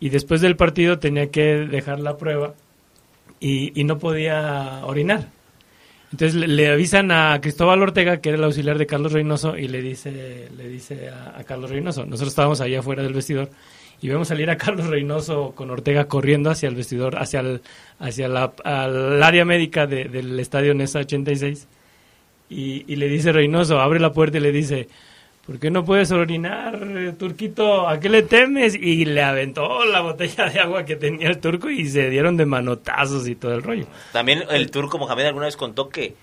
Y después del partido tenía que dejar la prueba y, no podía orinar. Entonces le, avisan a Cristóbal Ortega, que era el auxiliar de Carlos Reynoso, y le dice, le dice a, Carlos Reynoso, nosotros estábamos allá afuera del vestidor, y vemos salir a Carlos Reynoso con Ortega corriendo hacia el vestidor, hacia el, hacia la, área médica del estadio NESA 86, y, y le dice Reynoso, abre la puerta y le dice, ¿por qué no puedes orinar, Turquito? ¿A qué le temes? Y le aventó la botella de agua que tenía el turco y se dieron de manotazos y todo el rollo. También el turco Mohamed alguna vez contó que,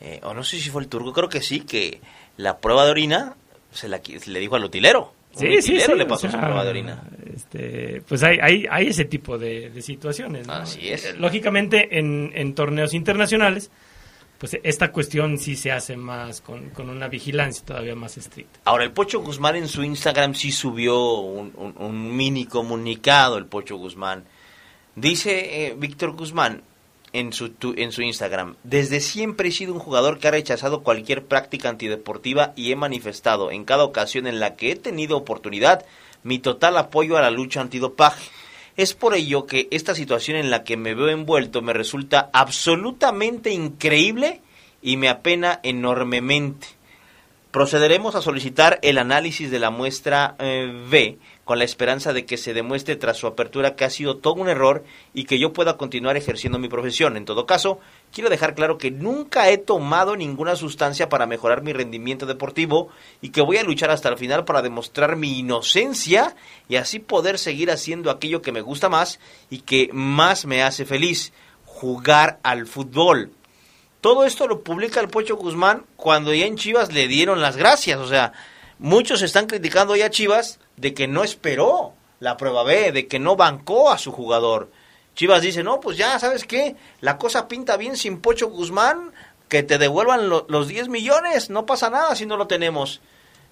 eh, o no sé si fue el turco, creo que sí, que la prueba de orina se, la, le dijo al utilero. Sí, sí, sí, le pasó su prueba de orina. Este, pues hay, hay, hay ese tipo de, situaciones. Así es. Eh, lógicamente, en, en torneos internacionales, pues esta cuestión sí se hace más con, una vigilancia todavía más estricta. Ahora, el Pocho Guzmán en su Instagram sí subió un, mini comunicado, el Pocho Guzmán. Dice eh, Víctor Guzmán en su, en su Instagram, desde siempre he sido un jugador que ha rechazado cualquier práctica antideportiva y he manifestado en cada ocasión en la que he tenido oportunidad mi total apoyo a la lucha antidopaje. Es por ello que esta situación en la que me veo envuelto me resulta absolutamente increíble y me apena enormemente. Procederemos a solicitar el análisis de la muestra eh, B con la esperanza de que se demuestre tras su apertura que ha sido todo un error y que yo pueda continuar ejerciendo mi profesión. En todo caso, quiero dejar claro que nunca he tomado ninguna sustancia para mejorar mi rendimiento deportivo y que voy a luchar hasta el final para demostrar mi inocencia y así poder seguir haciendo aquello que me gusta más y que más me hace feliz, jugar al fútbol. Todo esto lo publica el Pocho Guzmán cuando ya en Chivas le dieron las gracias, o sea, muchos están criticando ya a Chivas de que no esperó la prueba B, de que no bancó a su jugador. Chivas dice, no, pues ya, ¿sabes qué? La cosa pinta bien sin Pocho Guzmán, que te devuelvan los 10 millones, no pasa nada si no lo tenemos.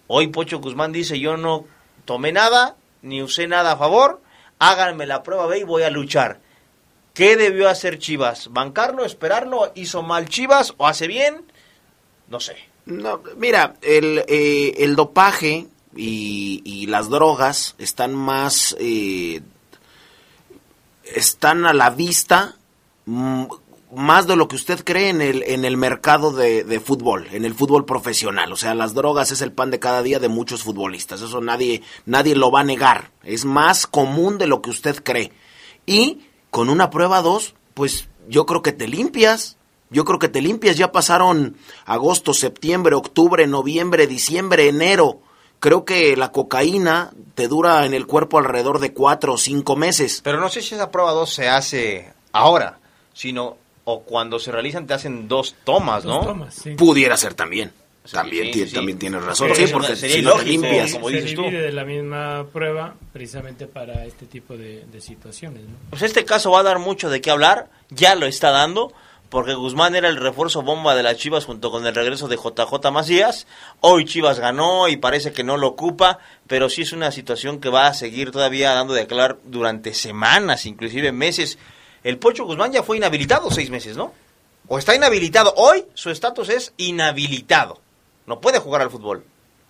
Hoy Pocho Guzmán dice, yo no tomé nada, ni usé nada a favor, háganme la prueba B y voy a luchar. ¿Qué debió hacer Chivas? ¿Bancarlo, esperarlo? ¿Hizo mal Chivas o hace bien? No sé. No, mira, el, eh, el dopaje y, y, las drogas están más... Eh, están a la vista mm, más de lo que usted cree en el, en el mercado de, de, fútbol, en el fútbol profesional. O sea, las drogas es el pan de cada día de muchos futbolistas. Eso nadie, nadie lo va a negar. Es más común de lo que usted cree. Y con una prueba 2, pues yo creo que te limpias. Yo creo que te limpias. Ya pasaron agosto, septiembre, octubre, noviembre, diciembre, enero. Creo que la cocaína te dura en el cuerpo alrededor de cuatro o cinco meses. Pero no sé si esa prueba 2 se hace ahora, sino o cuando se realizan te hacen dos tomas, ¿no? Dos tomas, sí. Pudiera ser también. Sí, también, sí, tiene, sí. también tienes razón. Porque Sí, porque si ilógico, limpias. como se tú. de la misma prueba precisamente para este tipo de, de situaciones. ¿no? Pues este caso va a dar mucho de qué hablar, ya lo está dando, porque Guzmán era el refuerzo bomba de las Chivas junto con el regreso de JJ Macías. Hoy Chivas ganó y parece que no lo ocupa, pero sí es una situación que va a seguir todavía dando de hablar durante semanas, inclusive meses. El Pocho Guzmán ya fue inhabilitado seis meses, ¿no? O está inhabilitado. Hoy su estatus es inhabilitado. No puede jugar al fútbol.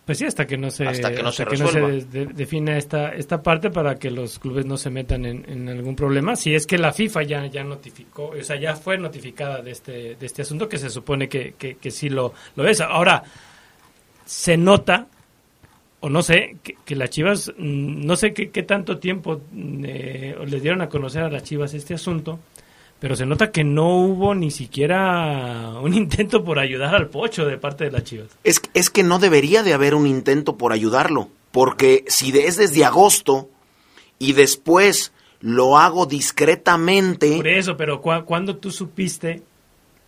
Pues sí, hasta que no se, Hasta que no se se resuelva. de- de- defina esta, esta parte para que los clubes no se metan en, en algún problema. Si es que la FIFA ya, ya notificó, o sea, ya fue notificada de este, de este asunto, que se supone que, que, que sí lo, lo es. Ahora, se nota, o no sé, que, que las Chivas, mm, no sé qué, qué tanto tiempo eh, les dieron a conocer a las Chivas este asunto, pero se nota que no hubo ni siquiera un intento por ayudar al Pocho de parte de las Chivas. Es, es que no debería de haber un intento por ayudarlo, porque si es desde agosto y después lo hago discretamente, Por eso, pero ¿cu cuando tú supiste?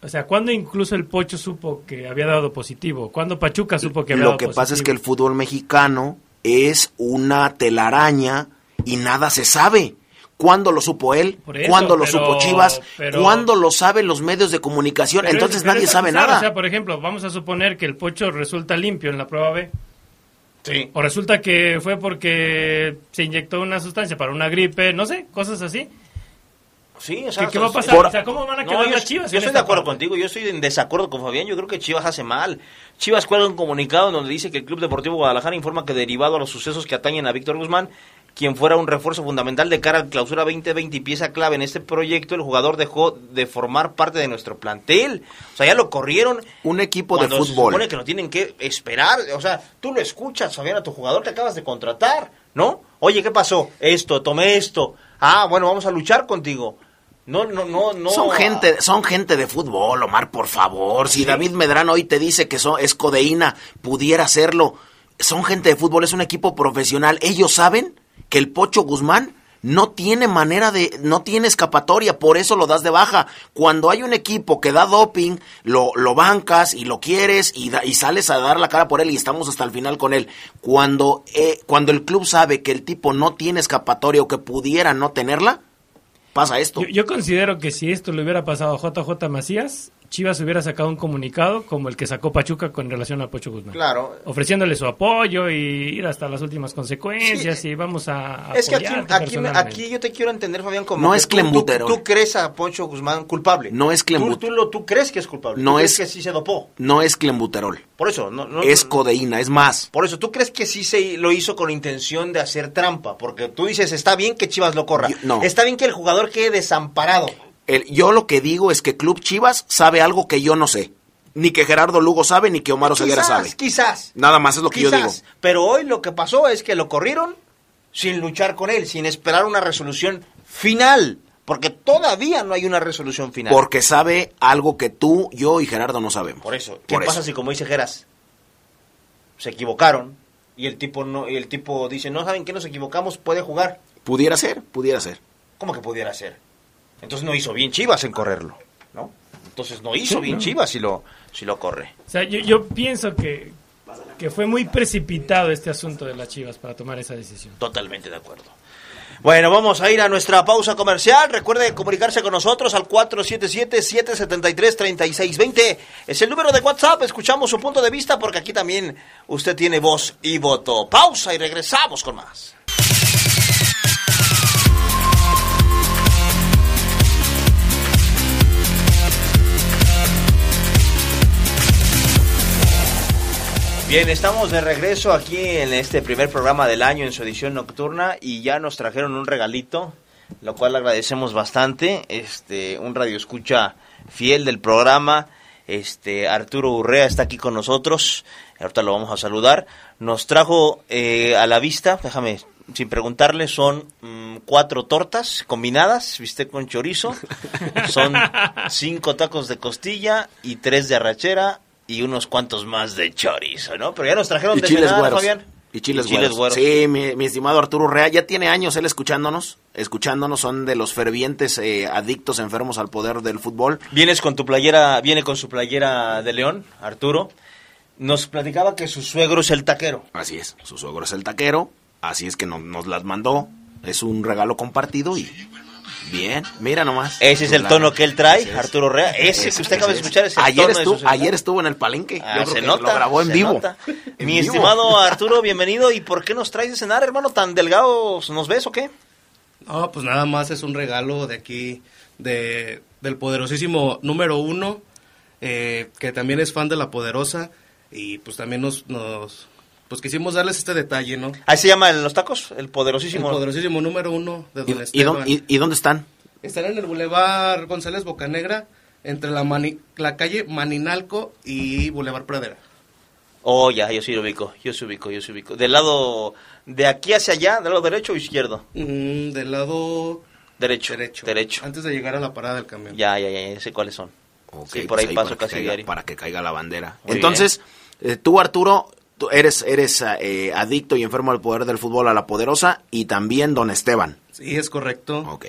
O sea, ¿cuándo incluso el Pocho supo que había dado positivo? ¿Cuándo Pachuca supo que había lo dado que positivo? pasa es que el fútbol mexicano es una telaraña y nada se sabe. ¿Cuándo lo supo él? Eso, ¿Cuándo lo pero- supo Chivas? pero- ¿Cuándo lo saben los medios de comunicación? Pero Entonces es- nadie es sabe nada. O sea, por ejemplo, vamos a suponer que el Pocho resulta limpio en la prueba B. Sí. O resulta que fue porque se inyectó una sustancia para una gripe, no sé, cosas así. Sí, o sea, ¿Qué, qué va a pasar? por- o sea, ¿cómo van a No, quedar yo, las Chivas? yo en estoy de acuerdo parte? contigo, yo estoy en desacuerdo con Fabián, yo creo que Chivas hace mal. Chivas cuelga un comunicado donde dice que el Club Deportivo Guadalajara informa que derivado a los sucesos que atañen a Víctor Guzmán, quien fuera un refuerzo fundamental de cara al clausura 2020 y pieza clave en este proyecto, el jugador dejó de formar parte de nuestro plantel. O sea, ya lo corrieron. Un equipo de cuando Se fútbol. supone que lo tienen que esperar. O sea, tú lo escuchas, Fabián, a tu jugador que acabas de contratar, ¿no? Oye, ¿qué pasó? Esto, tomé esto. Ah, bueno, vamos a luchar contigo. No, no, no, no. Son gente, son gente de fútbol, Omar, por favor. Si Sí. David Medrano hoy te dice que son, es codeína, pudiera hacerlo. Son gente de fútbol, es un equipo profesional. Ellos saben que el Pocho Guzmán no tiene manera de, no tiene escapatoria, por eso lo das de baja. Cuando hay un equipo que da doping, lo, lo bancas y lo quieres y, da- y sales a dar la cara por él y estamos hasta el final con él. Cuando, eh, cuando el club sabe que el tipo no tiene escapatoria o que pudiera no tenerla, pasa esto. Yo, yo considero que si esto le hubiera pasado a JJ Macías, Chivas hubiera sacado un comunicado como el que sacó Pachuca con relación al Pocho Guzmán. Claro. Ofreciéndole su apoyo y ir hasta las últimas consecuencias Sí. y vamos a, a Es que aquí, aquí, aquí yo te quiero entender, Fabián, como No que es tú- tú, clenbuterol. tú crees a Poncho Guzmán culpable. No es Tú, clenbut- tú, lo, tú crees que es culpable. No tú crees es- que sí se dopó. No es clenbuterol, Por eso, no, no- es codeína, es más. Por eso, ¿tú crees que sí se lo hizo con intención de hacer trampa? Porque tú dices, está bien que Chivas lo corra. Yo- no. Está bien que el jugador quede desamparado. El- yo lo que digo es que Club Chivas sabe algo que yo no sé. Ni que Gerardo Lugo sabe, ni que Omar Oseguera sabe. quizás. Nada más es lo que yo digo. Pero hoy lo que pasó es que lo corrieron sin luchar con él, sin esperar una resolución final. Porque todavía no hay una resolución final. Porque sabe algo que tú, yo y Gerardo no sabemos. Por eso. ¿Qué Por pasa eso. si, como dice Geras, se equivocaron y el tipo no y el tipo dice, no saben que nos equivocamos, puede jugar? Pudiera ser, pudiera ser. ¿Cómo que pudiera ser? Entonces no hizo bien Chivas en correrlo, ¿no? Entonces no hizo Sí, bien no. Chivas si lo, si lo corre. O sea, yo, yo pienso que, que fue muy precipitado este asunto de las Chivas para tomar esa decisión. Totalmente de acuerdo. Bueno, vamos a ir a nuestra pausa comercial. Recuerde comunicarse con nosotros al 477-773-3620. Es el número de WhatsApp. Escuchamos su punto de vista porque aquí también usted tiene voz y voto. Pausa y regresamos con más. Bien, estamos de regreso aquí en este primer programa del año en su edición nocturna y ya nos trajeron un regalito, lo cual agradecemos bastante. Este, un radio escucha fiel del programa, este Arturo Urrea está aquí con nosotros. Ahorita lo vamos a saludar. Nos trajo eh, a la vista, déjame sin preguntarle, son mm, cuatro tortas combinadas, viste con chorizo. Son (laughs) cinco tacos de costilla y tres de arrachera y unos cuantos más de chorizo, ¿no? Pero ya nos trajeron Y de chiles. Fabián. Y chiles, Y chiles güeros. güeros. Sí, mi, mi estimado Arturo Rea, ya tiene años él escuchándonos, escuchándonos, son de los fervientes eh, adictos enfermos al poder del fútbol. Vienes con tu playera, viene con su playera de León, Arturo. Nos platicaba que su suegro es el taquero. Así es, su suegro es el taquero, así es que no- nos las mandó, es un regalo compartido y bien, mira nomás. Ese es el tono que él trae, es. Arturo Rea. Ese que usted acaba de escuchar es el ayer tono de estuvo. Ayer estuvo en el palenque, Ah, yo creo se que nota, lo grabó en se vivo. nota. En Mi vivo. estimado Arturo, bienvenido. ¿Y por qué nos traes de cenar, hermano? ¿Tan delgados nos ves o qué? No, pues nada más es un regalo de aquí, de, del poderosísimo número uno, eh, que también es fan de La Poderosa, y pues también nos, nos pues quisimos darles este detalle, ¿no? Ahí se llama los tacos, el El poderosísimo. poderosísimo número uno de ¿Y, Don y Esteban. dónde, y- y dónde están? Están en el Boulevard González Bocanegra, entre la, Mani- la calle Maninalco y Boulevard Pradera. Oh, ya, yo sí lo ubico, yo sí ubico, yo sí ubico. Del lado, de aquí hacia allá, del lado derecho o izquierdo. Mm, del lado Derecho, derecho. derecho. Antes de llegar a la parada del camión. Ya, ya, ya, ya sé cuáles son. Ok, Sí, por pues ahí paso para que casi caiga- diario. Para que caiga la bandera. Muy Entonces, eh, tú Arturo, tú eres, eres eh, adicto y enfermo al poder del fútbol a la poderosa y también don Esteban. Sí, es correcto. Ok.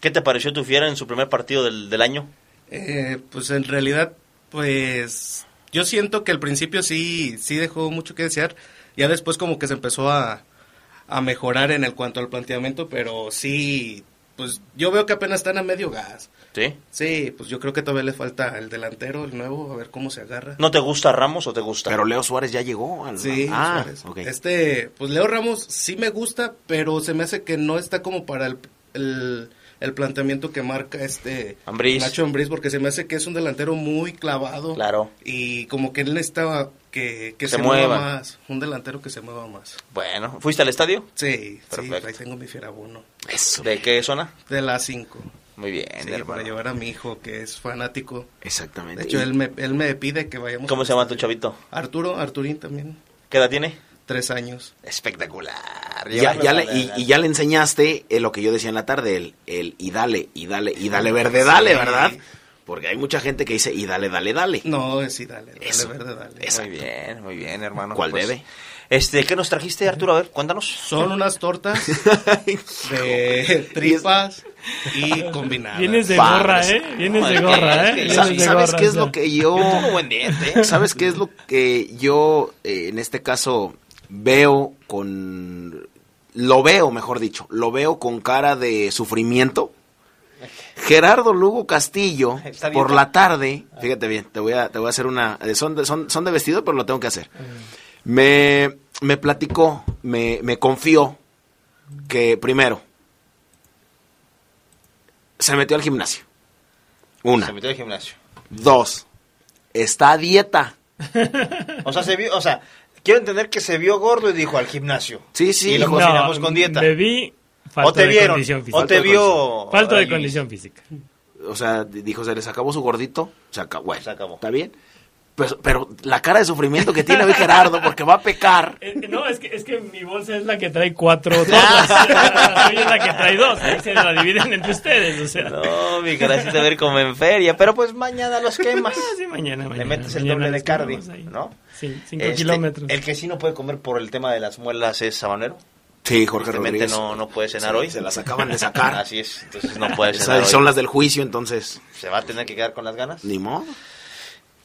¿Qué te pareció tu fiera en su primer partido del, del año? Eh, pues en realidad, pues yo siento que al principio sí, sí dejó mucho que desear. Ya después como que se empezó a, a mejorar en el cuanto al planteamiento, pero sí, pues yo veo que apenas están a medio gas. ¿Sí? Sí, pues yo creo que todavía le falta el delantero, el nuevo, a ver cómo se agarra. ¿No te gusta Ramos o te gusta? Pero Leo Suárez ya llegó. Al... Sí, ah, Suárez. ok. Este, pues Leo Ramos sí me gusta, pero se me hace que no está como para el, el, el planteamiento que marca este Ambriz. Nacho Ambriz, porque se me hace que es un delantero muy clavado. Claro. Y como que él necesitaba que, que Se se, mueva. más, un delantero que se mueva más. Bueno, ¿fuiste al estadio? Sí, Perfecto. sí, ahí tengo mi fierabuno. Eso. ¿De qué zona? De las 5. Muy bien, Sí, hermano. para llevar a mi hijo que es fanático. Exactamente. De hecho, Y- él me, él me pide que vayamos. ¿Cómo al se llama tu estadio. chavito? Arturo, Arturín también. ¿Qué edad tiene? Tres años. Espectacular. ya, ya le, y, a- y ya le enseñaste eh, lo que yo decía en la tarde, el, el y dale, y dale, y dale verde, dale, Sí. ¿verdad? Porque hay mucha gente que dice y dale, dale, dale. No, es sí, dale, dale Eso. verde, dale. Muy bien, muy bien, hermano. ¿Cuál Pues, debe? Este, ¿qué nos trajiste, Arturo? A ver, cuéntanos. Son unas tortas (laughs) de tripas y combinadas. (laughs) Vienes de gorra, ¿eh? Vienes de gorra, ¿eh? Vienes ¿Sabes, sabes qué es lo que yo... Diente. ¿eh? ¿Sabes qué es lo que yo eh, en este caso veo con... Lo veo, mejor dicho, lo veo con cara de sufrimiento. Gerardo Lugo Castillo, por la tarde, fíjate bien, te voy a, te voy a hacer una... eh, Son de, son, son de vestido, pero lo tengo que hacer. Me, me platicó, me, me confió que primero se metió al gimnasio. Una. Se metió al gimnasio. Dos. Está a dieta. O sea, se vio, o sea, quiero entender que se vio gordo y dijo al gimnasio. Sí, sí. Y lo cocinamos con dieta. Bebí, falta O te de vieron, condición física. o te vio... Falta de condición física. O sea, dijo, se les acabó su gordito. Se acabó. Bueno, Se acabó. ¿Está bien? Pero, pero la cara de sufrimiento que tiene hoy Gerardo porque va a pecar. Eh, no, es que, es que mi bolsa es la que trae cuatro tortas. (laughs) la es la que trae dos. Ahí se la dividen entre ustedes, o sea. No, mi cara sí te ver como en feria, pero pues mañana los quemas. Ah, sí, mañana, mañana. Le metes el Mañana doble de cardi. ¿no? Sí, cinco Este, kilómetros. El que sí no puede comer por el tema de las muelas es sabanero. Sí, Jorge Rodríguez. no, no puede cenar hoy. Se las acaban de sacar. (laughs) Así es, entonces no puede Esas cenar hoy. son las del juicio, entonces. Se va a tener que quedar con las ganas. Ni modo.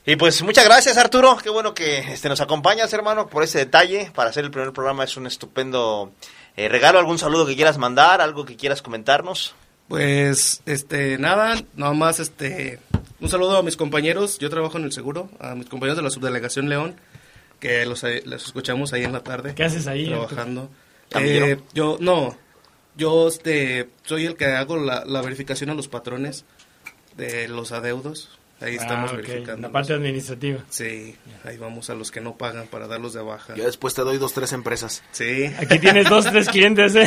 Y pues muchas gracias Arturo, qué bueno que este, nos acompañas hermano por ese detalle, para hacer el primer programa es un estupendo eh, regalo, algún saludo que quieras mandar, algo que quieras comentarnos. Pues, este, nada, nada más, este, un saludo a mis compañeros, yo trabajo en el seguro, a mis compañeros de la subdelegación León, que los, eh, los escuchamos ahí en la tarde. ¿Qué haces ahí, Trabajando. ¿Camillero? Eh, yo, no, yo, este, soy el que hago la, la verificación a los patrones de los adeudos. Ahí estamos Ah, ok, verificando. La parte administrativa. Sí, ahí vamos a los que no pagan para darlos de baja. Yo después te doy dos, tres empresas. Sí. Aquí tienes dos, tres clientes, ¿eh?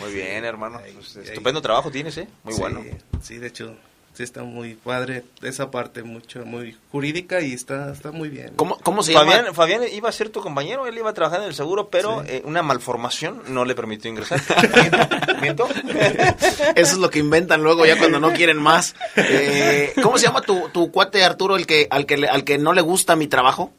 Muy bien, hermano. Pues, ahí. estupendo trabajo tienes, ¿eh? Muy Sí, bueno. Sí, de hecho, sí está muy padre esa parte, mucho, muy jurídica y está, está muy bien. ¿Cómo, cómo se Fabián, llama? Fabián iba a ser tu compañero, él iba a trabajar en el seguro, pero eh, una malformación no le permitió ingresar. (laughs) ¿Miento? (laughs) Eso es lo que inventan luego ya cuando no quieren más. Eh, ¿Cómo se llama tu, tu cuate Arturo, el que, al, que le- al que no le gusta mi trabajo?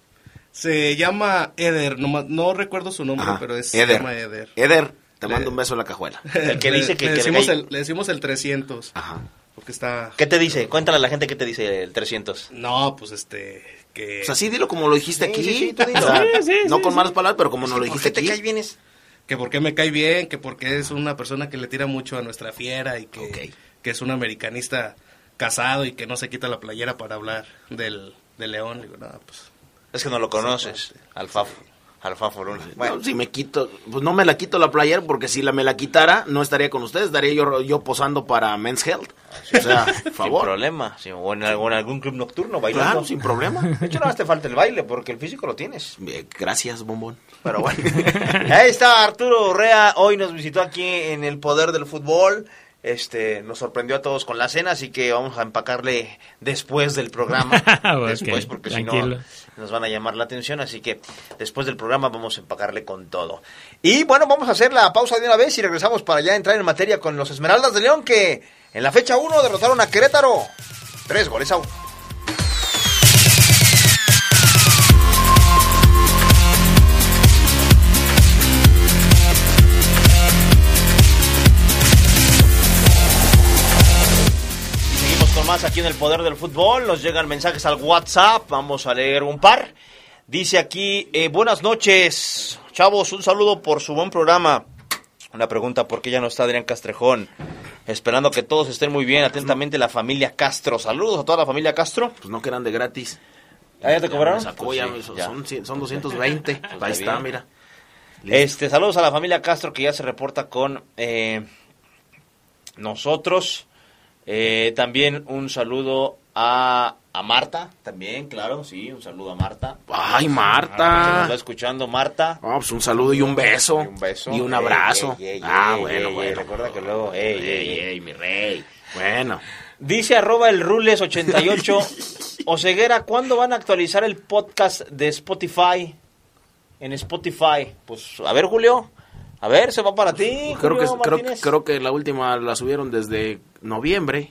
Se llama Eder, no, no recuerdo su nombre, Ajá, pero es, se Eder. llama Eder. Eder, te Le- mando un beso en la cajuela. (laughs) El que Le- dice que- le, decimos el, le decimos el 300, Ajá. Porque está... ¿Qué te dice? Cuéntale a la gente qué te dice el 300. No, pues este, que... Pues así dilo como lo dijiste Sí, aquí. sí, sí, tú dilo. O sea, Sí, sí, no sí, con sí. malas palabras, pero como nos lo ¿Por dijiste qué te aquí. cae bien es- que porque me cae bien, que porque es una persona que le tira mucho a nuestra fiera y que, que es un americanista casado y que no se quita la playera para hablar del, del león. Digo, no, pues... Es que no lo conoces, al Fafo. Al Fafo Luna. Bueno, No, si me quito, pues no me la quito la playera porque si la me la quitara no estaría con ustedes, estaría yo, yo posando para Men's Health. O sea, sin problema. sí, o, en, algún- en algún club nocturno bailando. Claro, sin problema. De hecho, nada más te falta el baile, porque el físico lo tienes. Bien, Gracias, bombón. Pero bueno. (laughs) Ahí está Arturo Urrea. Hoy nos visitó aquí en el Poder del Fútbol. Este, nos sorprendió a todos con la cena, así que vamos a empacarle después del programa. (laughs) Después, porque si no nos van a llamar la atención, así que después del programa vamos a empacarle con todo. Y bueno, vamos a hacer la pausa de una vez y regresamos para ya entrar en materia con los Esmeraldas de León que en la fecha 1 derrotaron a Querétaro. Tres goles a uno. Más aquí en el Poder del Fútbol. Nos llegan mensajes al WhatsApp. Vamos a leer un par. Dice aquí, eh, buenas noches, chavos, un saludo por su buen programa. Una pregunta, ¿por qué ya no está Adrián Castrejón? Esperando que todos estén muy bien. Atentamente la familia Castro. Saludos a toda la familia Castro. Pues no quedan de gratis. ¿Ah, ya te cobraron? me sacó, Pues ya sí, me- son, ya. son cien- son 220. (laughs) Pues Ahí está está, bien. mira. Este, saludos a la familia Castro que ya se reporta con eh, nosotros. Eh, también un saludo a, a Marta, también, claro, sí, un saludo a Marta. Ay, Que nos Marta. está escuchando Marta. Ah, pues un saludo y un beso. Y un beso. Y un abrazo. ey, ey, ah, bueno, bueno. Recuerda que luego, ey, ey, Ey, mi rey. Bueno. Dice arroba el Rules88. (laughs) Oseguera, ¿cuándo van a actualizar el podcast de Spotify? En Spotify. Pues, a ver, Julio. A ver, se va para ti. Creo que, creo que la última la subieron desde noviembre.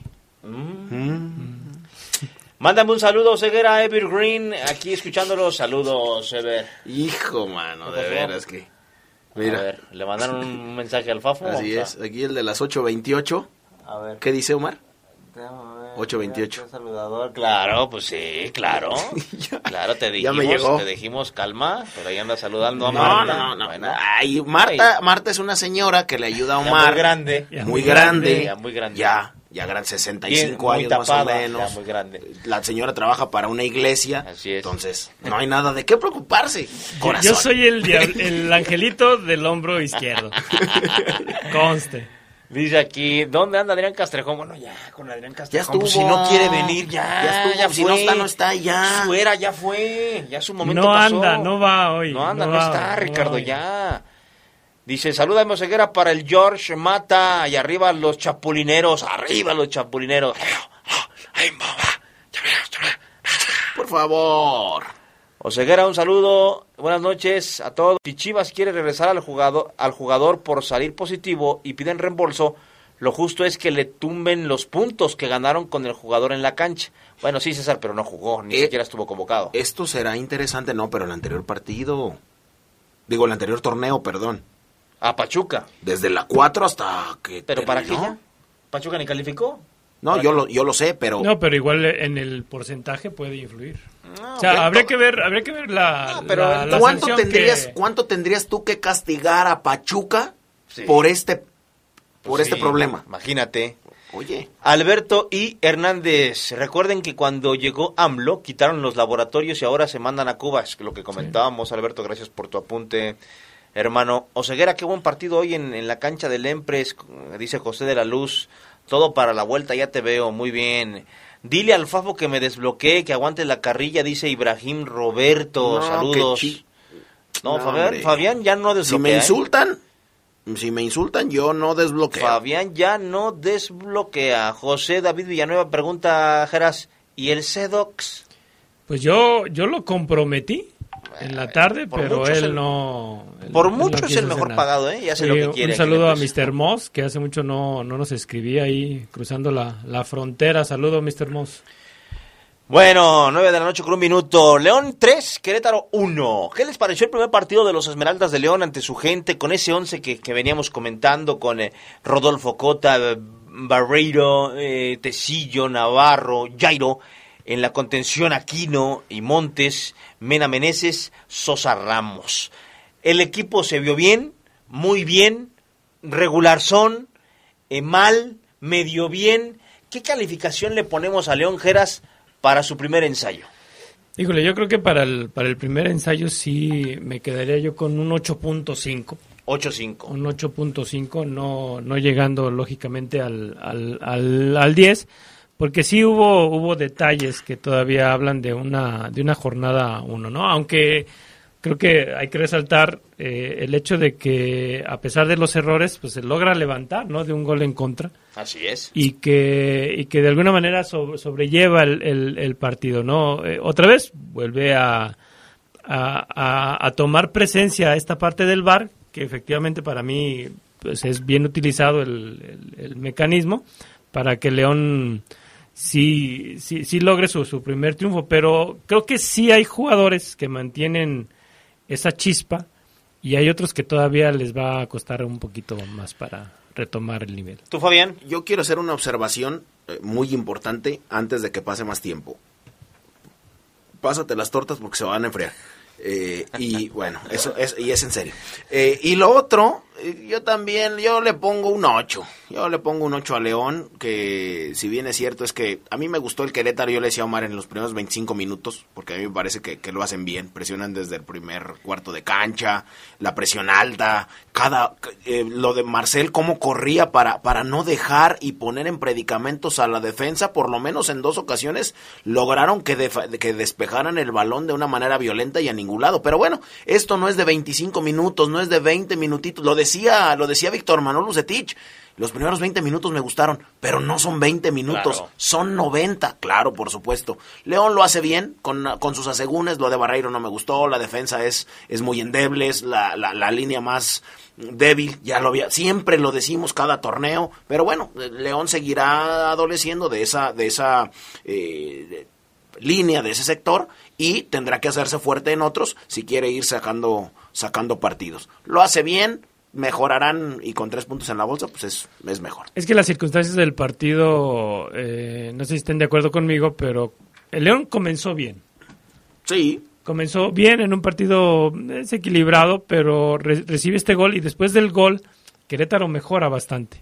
Mándame un saludo, Ceguera Evergreen, aquí escuchándolo. Saludos, Ever. Hijo, mano, ¿Qué de veras que. A Mira, ver, le mandaron un mensaje al Fafo. así es. Aquí el de las 8.28. A, a ver. ¿Qué dice Omar? Déjame ver, 8:28. un saludador. Claro, pues sí, claro. (laughs) claro, te Ya dijimos, me llegó. te dijimos calma, pero ahí anda saludando a No, Marta. no, no, no. Bueno, Ay, Marta, Marta es una señora que le ayuda a ya Omar. muy grande. Ya muy muy grande. grande. Ya muy grande. Ya, ya gran 65 Bien, años más o menos. ya muy grande. La señora trabaja para una iglesia. Así es. Entonces, no hay nada de qué preocuparse. Yo, Corazón. yo soy el, el angelito del hombro izquierdo. (laughs) Conste. Dice aquí, ¿dónde anda Adrián Castrejón? Bueno, ya, con Adrián Ya Castrejón. estuvo. pues, si no quiere venir, ya. Ya estuvo. ya si no está, no está, ya. Fuera, ya fue. Ya su momento No pasó. anda, no va hoy. No anda, no, va, está, no Ricardo, ya. Dice, salúdame Ceguera para el George Mata y arriba los chapulineros, arriba los chapulineros. Por favor. Oseguera, un saludo, buenas noches a todos. Si Chivas quiere regresar al jugador, al jugador por salir positivo y piden reembolso, lo justo es que le tumben los puntos que ganaron con el jugador en la cancha. Bueno, sí, César, pero no jugó, ni Eh, siquiera estuvo convocado. Esto será interesante, no, pero el anterior partido. Digo, el anterior torneo, perdón. A Pachuca. Desde la 4 hasta que. ¿Pero para qué? ¿Pachuca ni calificó? No, yo lo, yo lo sé, pero. No, pero igual en el porcentaje puede influir. No, o sea, bueno, habría que ver, habría que ver la, No, pero la- la ¿Cuánto tendrías, que- ¿Cuánto tendrías tú que castigar a Pachuca Sí. por este por Pues este sí, problema? Imagínate. Oye, Alberto y Hernández, recuerden que cuando llegó AMLO quitaron los laboratorios y ahora se mandan a Cuba, es lo que comentábamos, Alberto, gracias por tu apunte, hermano. Oseguera, qué buen partido hoy en, en la cancha del Empres, dice José de la Luz, todo para la vuelta, ya te veo, muy bien. Dile al Fafo que me desbloquee, que aguante la carrilla, dice Ibrahim Roberto. No, Saludos. chi- No, No, Fabián, ya no Si desbloquea. me ¿eh? insultan, si me insultan, yo no desbloqueo. Fabián ya no desbloquea. José David Villanueva pregunta, Geras, ¿y el Sedox? Pues yo, yo lo comprometí en la tarde, por pero él el- no. él- Por no mucho es el mejor nada. pagado, ¿eh? Ya sé lo que quiere. Un saludo a Mr. Moss, que hace mucho no, no nos escribía ahí cruzando la, la frontera. Saludo, Mr. Moss. Bueno, 9 de la noche con un minuto. León 3, Querétaro 1. ¿Qué les pareció el primer partido de los Esmeraldas de León ante su gente con ese 11 que, que veníamos comentando con eh, Rodolfo Cota, eh, Barreiro, eh, Tecillo, Navarro, Jairo? En la contención Aquino y Montes, Mena Meneses, Sosa Ramos. El equipo se vio bien, muy bien, regular son, eh, mal, medio bien. ¿Qué calificación le ponemos a León Geras para su primer ensayo? Híjole, yo creo que para el, para el primer ensayo sí me quedaría yo con un 8.5. 8-5. Un 8.5, no, no llegando lógicamente al, al, al, al 10, porque sí hubo, hubo detalles que todavía hablan de una, de una jornada 1, ¿no? Aunque creo que hay que resaltar eh, el hecho de que a pesar de los errores, pues se logra levantar, ¿no? De un gol en contra Así es. y que, y que de alguna manera so- sobrelleva el, el- el partido, ¿no? Eh, otra vez vuelve a, a, a- a tomar presencia esta parte del VAR, que efectivamente para mí pues es bien utilizado el- el mecanismo para que León sí, sí, sí logre su, su primer triunfo, pero creo que sí hay jugadores que mantienen esa chispa y hay otros que todavía les va a costar un poquito más para retomar el nivel. ¿Tú, Fabián? Yo quiero hacer una observación eh, muy importante antes de que pase más tiempo. Pásate las tortas porque se van a enfriar. Eh, y (laughs) bueno, eso es, y es en serio. Eh, y lo otro, yo también, yo le pongo un 8. Yo le pongo un 8 a León, que si bien es cierto es que a mí me gustó el Querétaro, yo le decía a Omar en los primeros 25 minutos, porque a mí me parece que, que lo hacen bien, presionan desde el primer cuarto de cancha, la presión alta, cada, eh, lo de Marcel, cómo corría para, para no dejar y poner en predicamentos a la defensa, por lo menos en dos ocasiones lograron que, defa- que despejaran el balón de una manera violenta y a ningún lado. Pero bueno, esto no es de 25 minutos, no es de 20 minutitos. Lo decía, lo decía Víctor Manuel Lucetich. Los primeros 20 minutos me gustaron, pero no son 20 minutos, Claro. son 90, claro, por supuesto. León lo hace bien con, con sus asegúnes, lo de Barreiro no me gustó, la defensa es, es muy endeble, es la, la, la línea más débil, ya lo había, siempre lo decimos cada torneo, pero bueno, León seguirá adoleciendo de esa, de esa eh, línea de ese sector y tendrá que hacerse fuerte en otros si quiere ir sacando, sacando partidos. Lo hace bien, mejorarán y con tres puntos en la bolsa, pues es, es mejor. Es que las circunstancias del partido, eh, no sé si estén de acuerdo conmigo, pero el León comenzó bien. Sí, Comenzó bien en un partido desequilibrado, pero re- recibe este gol y después del gol, Querétaro mejora bastante.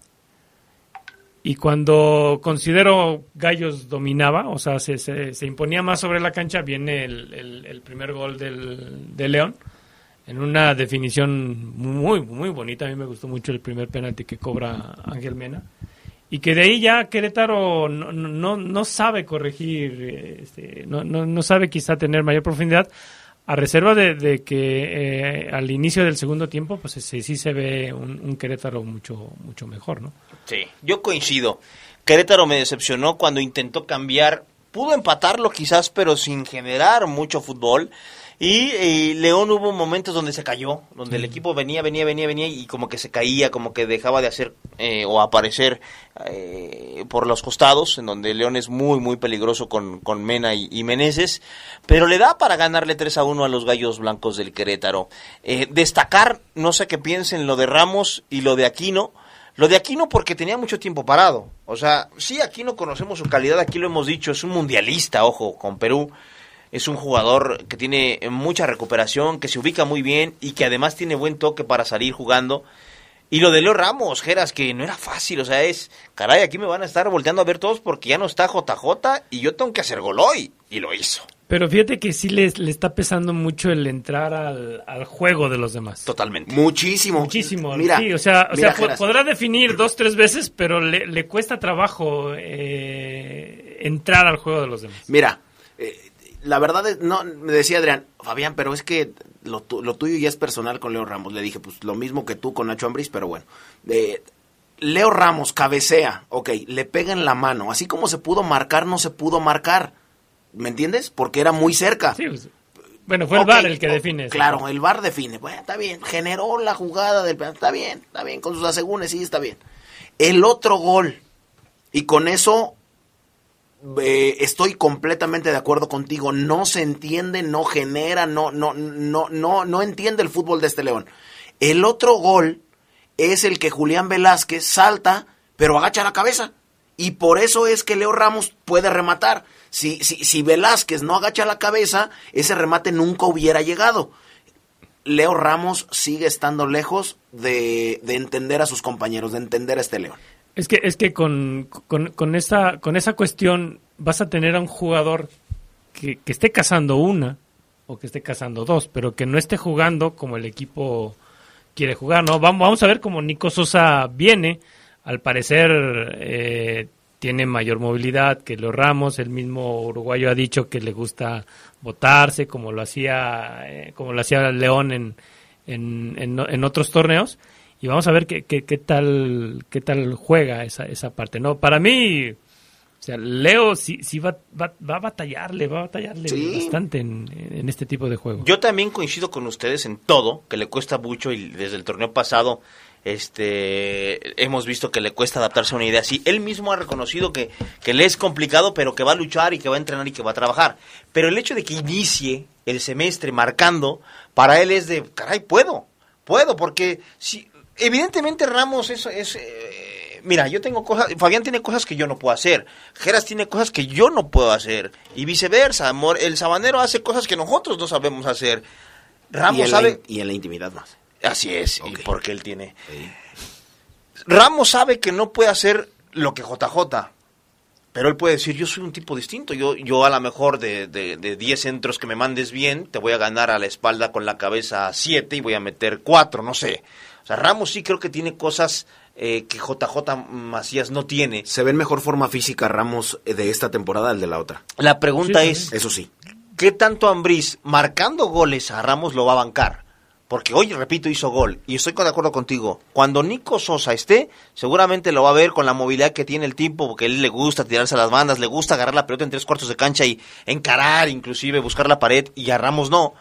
Y cuando considero Gallos dominaba, o sea, se, se- se imponía más sobre la cancha, viene el, el- el primer gol del, de León en una definición muy, muy bonita. A mí me gustó mucho el primer penalti que cobra Ángel Mena. Y que de ahí ya Querétaro no, no, no sabe corregir, este, no, no, no sabe quizá tener mayor profundidad, a reserva de, de que eh, al inicio del segundo tiempo, pues sí, sí se ve un, un Querétaro mucho, mucho mejor, ¿no? Sí, yo coincido. Querétaro me decepcionó cuando intentó cambiar. Pudo empatarlo quizás, pero sin generar mucho fútbol. Y, eh, León hubo momentos donde se cayó, donde el equipo venía, venía, venía, venía y como que se caía, como que dejaba de hacer eh, o aparecer eh, por los costados, en donde León es muy, muy peligroso con, con Mena y, y Meneses, pero le da para ganarle 3 a 1 a los Gallos Blancos del Querétaro. Eh, destacar, no sé qué piensen, lo de Ramos y lo de Aquino. Lo de Aquino porque tenía mucho tiempo parado. O sea, sí, aquí no conocemos su calidad, aquí lo hemos dicho, es un mundialista, ojo, con Perú. Es un jugador que tiene mucha recuperación, que se ubica muy bien y que además tiene buen toque para salir jugando. Y lo de Leo Ramos, Geras, que no era fácil, o sea, es, caray, aquí me van a estar volteando a ver todos porque ya no está JJ y yo tengo que hacer gol hoy. Y lo hizo. Pero fíjate que sí le, le está pesando mucho el entrar al, al juego de los demás. Totalmente. Muchísimo. Muchísimo. Mira, sí, o sea, o mira, sea po- podrá definir dos, tres veces, pero le, le cuesta trabajo eh, entrar al juego de los demás. Mira, eh, la verdad es, no, me decía Adrián, Fabián, pero es que lo, tu- lo tuyo ya es personal con Leo Ramos. Le dije, pues lo mismo que tú con Nacho Ambriz, pero bueno. Eh, Leo Ramos cabecea, ok, le pega en la mano. Así como se pudo marcar, no se pudo marcar. ¿Me entiendes? Porque era muy cerca. Sí, pues, bueno, fue el VAR el que define eso. Claro, el VAR define. Bueno, está bien. Generó la jugada del. Está bien, está bien. Con sus asegúnes, sí, está bien. El otro gol. Y con eso eh, estoy completamente de acuerdo contigo. No se entiende, no genera, no, no, no, no, no entiende el fútbol de este León. El otro gol es el que Julián Velázquez salta, pero agacha la cabeza. Y por eso es que Leo Ramos puede rematar. Si, si, si Velázquez no agacha la cabeza, ese remate nunca hubiera llegado. Leo Ramos sigue estando lejos de, de entender a sus compañeros, de entender a este León. Es que, es que con, con, con esa, con esa cuestión vas a tener a un jugador que, que esté cazando una o que esté cazando dos, pero que no esté jugando como el equipo quiere jugar, ¿no? Vamos, vamos a ver cómo Nico Sosa viene. Al parecer eh, tiene mayor movilidad que Leo Ramos. El mismo uruguayo ha dicho que le gusta votarse, como lo hacía, eh, como lo hacía León en, en, en, en otros torneos y vamos a ver qué, qué, qué tal qué tal juega esa, esa parte no para mí o sea Leo sí, sí va, va, va a batallarle va a batallarle Sí. bastante en, en este tipo de juego Yo también coincido con ustedes en todo, que le cuesta mucho y desde el torneo pasado este hemos visto que le cuesta adaptarse a una idea así. Él mismo ha reconocido que, que le es complicado, pero que va a luchar y que va a entrenar y que va a trabajar. Pero el hecho de que inicie el semestre marcando, para él es de, caray, puedo, puedo, porque si evidentemente Ramos es... es eh, mira, yo tengo cosas, Fabián tiene cosas que yo no puedo hacer, Geras tiene cosas que yo no puedo hacer, y viceversa, amor, el sabanero hace cosas que nosotros no sabemos hacer. Ramos sabe... y en la intimidad más. Así es, y porque él tiene. Ramos sabe que no puede hacer lo que JJ, pero él puede decir, yo soy un tipo distinto, yo, yo a lo mejor de, de, de 10 centros que me mandes bien, te voy a ganar a la espalda con la cabeza 7 y voy a meter 4, no sé. Sea, Ramos sí creo que tiene cosas eh, que JJ Macías no tiene. Se ve en mejor forma física Ramos eh, de esta temporada al de la otra. La pregunta Sí, es, Eso sí. ¿qué tanto Ambriz marcando goles a Ramos lo va a bancar? Porque hoy, repito, hizo gol. Y estoy de acuerdo contigo. Cuando Nico Sosa esté, seguramente lo va a ver con la movilidad que tiene el tipo, porque a él le gusta tirarse a las bandas, le gusta agarrar la pelota en tres cuartos de cancha y encarar, inclusive buscar la pared, y a Ramos no.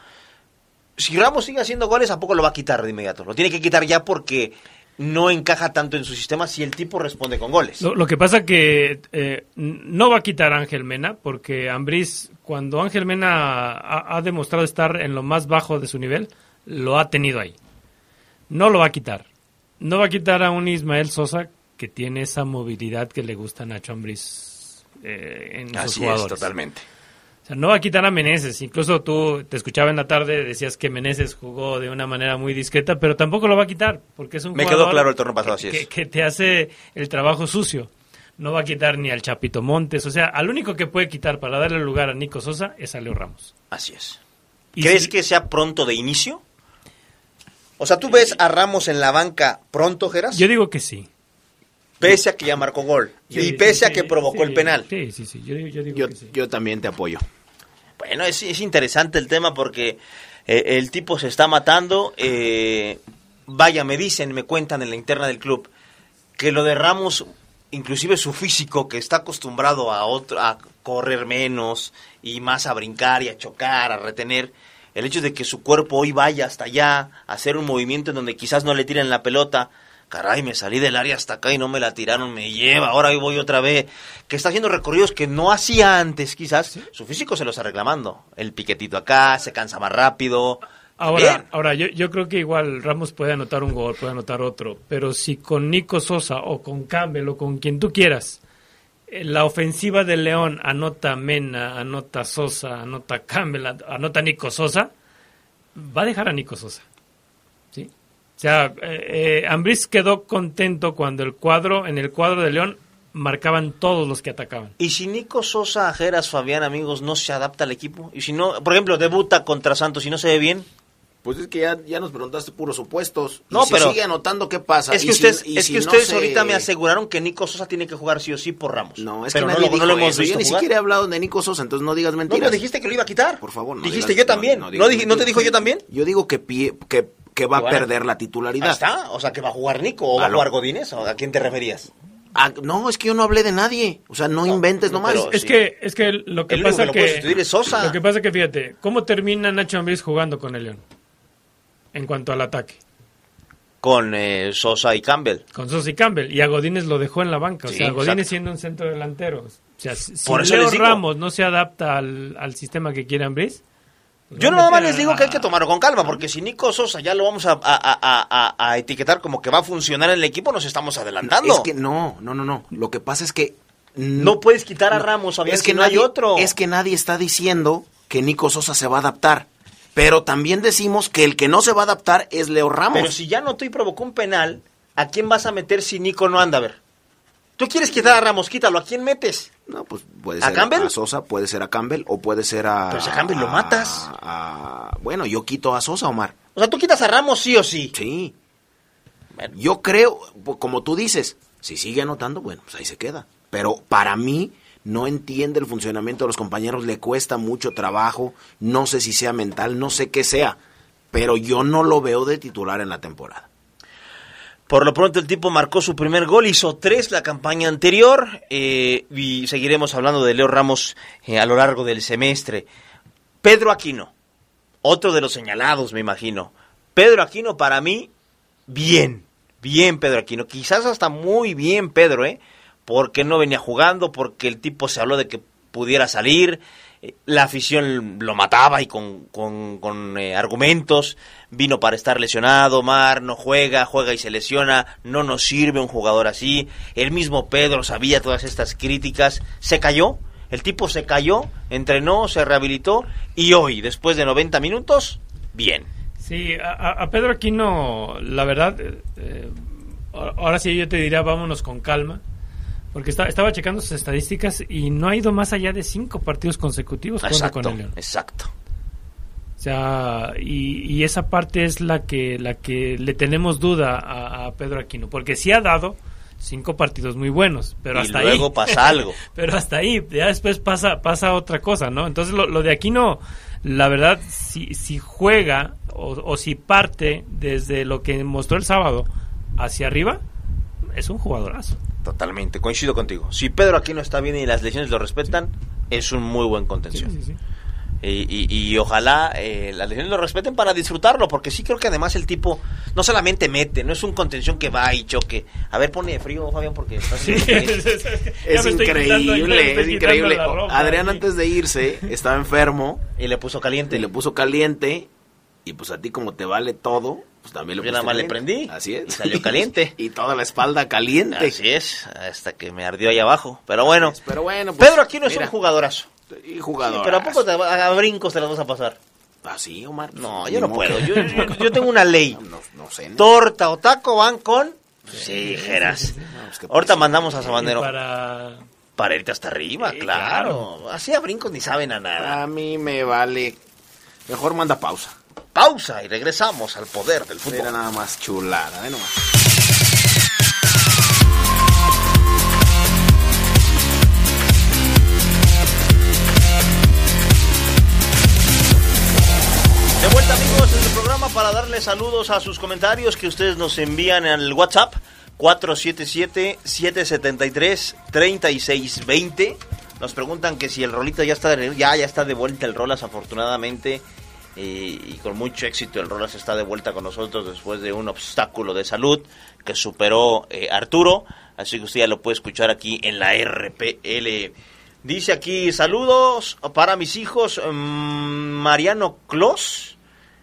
Si Ramos sigue haciendo goles, ¿a poco lo va a quitar de inmediato? Lo tiene que quitar ya porque no encaja tanto en su sistema si el tipo responde con goles. Lo, lo que pasa que eh, no va a quitar a Ángel Mena, porque Ambriz, cuando Ángel Mena ha, ha demostrado estar en lo más bajo de su nivel, lo ha tenido ahí. No lo va a quitar. No va a quitar a un Ismael Sosa que tiene esa movilidad que le gusta a Nacho Ambriz eh, en sus Así es, jugadores. totalmente. Sea, no va a quitar a Meneses. Incluso tú te escuchaba en la tarde, decías que Meneses jugó de una manera muy discreta, pero tampoco lo va a quitar, porque es un Me jugador quedó claro el torneo pasado, así que, es. que te hace el trabajo sucio. No va a quitar ni al Chapito Montes. O sea, al único que puede quitar para darle lugar a Nico Sosa es a Leo Ramos. Así es. Y ¿Crees si- que sea pronto de inicio? O sea, ¿tú ves a Ramos en la banca pronto, Geras? Yo digo que sí. Pese a que ya marcó gol. Sí, y pese sí, a que provocó sí, el penal. Sí, sí, sí. Yo, digo- yo digo Yo, que sí. yo también te apoyo. Bueno, es, es interesante el tema porque eh, el tipo se está matando. eh, vaya, me dicen, me cuentan en la interna del club, que lo de Ramos, inclusive su físico, que está acostumbrado a, otro, a correr menos y más a brincar y a chocar, a retener, el hecho de que su cuerpo hoy vaya hasta allá, a hacer un movimiento en donde quizás no le tiren la pelota, caray, me salí del área hasta acá y no me la tiraron, me lleva, ahora voy otra vez, que está haciendo recorridos que no hacía antes, quizás, su físico se lo está reclamando, el piquetito acá, se cansa más rápido. Ahora, Bien. ahora yo, yo creo que igual Ramos puede anotar un gol, puede anotar otro, pero si con Nico Sosa o con Campbell o con quien tú quieras, eh, la ofensiva de León anota Mena, anota Sosa, anota Campbell, an- anota Nico Sosa, va a dejar a Nico Sosa. ¿sí? O sea, eh, eh, Ambriz quedó contento cuando el cuadro, en el cuadro de León, marcaban todos los que atacaban. ¿Y si Nico Sosa, Jeras, Fabián, amigos, no se adapta al equipo? Y si no, por ejemplo, debuta contra Santos y no se ve bien, Pues es que ya, ya nos preguntaste puros supuestos. Y No, si pero- sigue anotando, ¿qué pasa? es Y que ustedes, y es si que no ustedes se- ahorita me aseguraron que Nico Sosa tiene que jugar sí o sí por Ramos. No, es pero que no, nadie lo, no dijo lo hemos eso. visto Yo ni jugar. siquiera he hablado de Nico Sosa, entonces no digas No, mentiras. pero dijiste que lo iba a quitar. Por favor, no Dijiste digas- yo no, también. no ¿No, digas dije- ¿No te dijo yo también? Yo digo que, pie- que, que va a perder la Ahí titularidad. está. O sea, que va a jugar Nico o va a jugar Godínez. ¿O ¿A quién te referías? Ah, no, es que yo no hablé de nadie. O sea, no, inventes nomás. pero- Es sí. que, es que lo que El pasa que lo que, sustituir es Sosa. Lo que pasa que fíjate, ¿cómo termina Nacho Ambriz jugando con el León? En cuanto al ataque. Con eh, Sosa y Campbell. Con Sosa y Campbell. Y a Godínez lo dejó en la banca. Sí, o sea, Godínez exacto. siendo un centro delantero. O sea, si Por Leo. Ramos no se adapta al, al sistema que quiere Ambriz. Yo nada más les digo que hay que tomarlo con calma, porque si Nico Sosa ya lo vamos a, a- a- a- a etiquetar como que va a funcionar en el equipo, nos estamos adelantando. Es que no, no, no, no. Lo que pasa es que... no puedes quitar a no, Ramos, es que no nadie, hay otro. Es que nadie está diciendo que Nico Sosa se va a adaptar. Pero también decimos que el que no se va a adaptar es Leo Ramos. Pero si ya notó y provocó un penal, ¿a quién vas a meter si Nico no anda? A ver. Tú quieres quitar a Ramos, quítalo. ¿A quién metes? No, pues puede ¿A ser Campbell? a Sosa, puede ser a Campbell o puede ser a... Pero si a Campbell lo matas. a- bueno, yo quito a Sosa, Omar. O sea, tú quitas a Ramos sí o sí. Sí. Bueno. Yo creo, como tú dices, si sigue anotando, bueno, pues ahí se queda. Pero para mí no entiende el funcionamiento de los compañeros, le cuesta mucho trabajo, no sé si sea mental, no sé qué sea, pero yo no lo veo de titular en la temporada. Por lo pronto el tipo marcó su primer gol, hizo tres la campaña anterior eh, y seguiremos hablando de Leo Ramos eh, a lo largo del semestre. Pedro Aquino, otro de los señalados me imagino. Pedro Aquino para mí, bien, bien Pedro Aquino, quizás hasta muy bien Pedro, ¿eh? Porque no venía jugando, porque el tipo se habló de que pudiera salir, la afición lo mataba y con, con- con, eh, argumentos, vino para estar lesionado, Mar no juega, juega y se lesiona, no nos sirve un jugador así, el mismo Pedro sabía todas estas críticas, se cayó, el tipo se cayó, entrenó, se rehabilitó y hoy, después de 90 minutos, bien. Sí, a, a- Pedro Aquino, la verdad, eh, eh, ahora sí yo te diría vámonos con calma, porque está- estaba checando sus estadísticas y no ha ido más allá de cinco partidos consecutivos Exacto, con el León. exacto. O sea, y, y esa parte es la que, la que le tenemos duda a, a Pedro Aquino, porque sí ha dado cinco partidos muy buenos, pero y hasta luego ahí. pasa algo. (laughs) pero hasta ahí, ya después pasa, pasa otra cosa, ¿no? Entonces lo, lo de Aquino, la verdad, si, si juega o, o si parte desde lo que mostró el sábado hacia arriba, es un jugadorazo. Totalmente, coincido contigo. Si Pedro aquí no está bien y las lesiones lo respetan, es un muy buen contención. Sí, sí, sí. Y, y- y ojalá eh, las lesiones lo respeten para disfrutarlo, porque sí creo que además el tipo no solamente mete, no es un contención que va y choque. A ver, pone frío, Fabián, porque está. (laughs) Ya Es me increíble, es increíble. ropa Adrián antes de irse estaba enfermo Y le puso caliente. y le puso caliente y pues a ti como te vale todo, pues también le Yo nada más le prendí Así es. y salió caliente. (laughs) y toda la espalda caliente. Así es, hasta que me ardió ahí abajo. Pero bueno, Pero bueno, pues, Pedro aquí no es mira, un jugadorazo. Y Sí, jugador. pero ¿a poco te a brincos te las vas a pasar? Así, Omar. No, Ni yo no puedo. Yo, yo- yo tengo una ley. (laughs) No, no sé. ¿no? Torta o taco van con... Sí, Geras. (laughs) pues, qué Ahorita mandamos a Sabanero Para... para irte hasta arriba, Sí, claro. Así a brincos ni saben a nada. A mí me vale. Mejor manda pausa. Pausa y regresamos al poder del fútbol. nada más chulada, ¿eh? Nomás. De vuelta amigos en el programa para darles saludos a sus comentarios que ustedes nos envían al WhatsApp 477-773-3620. Nos preguntan que si el rolito ya está de, ya, ya está de vuelta el Rolas afortunadamente y con mucho éxito el Rolas está de vuelta con nosotros después de un obstáculo de salud que superó eh, Arturo. Así que usted ya lo puede escuchar aquí en la RPL. Dice aquí, saludos para mis hijos mm, Mariano Clos,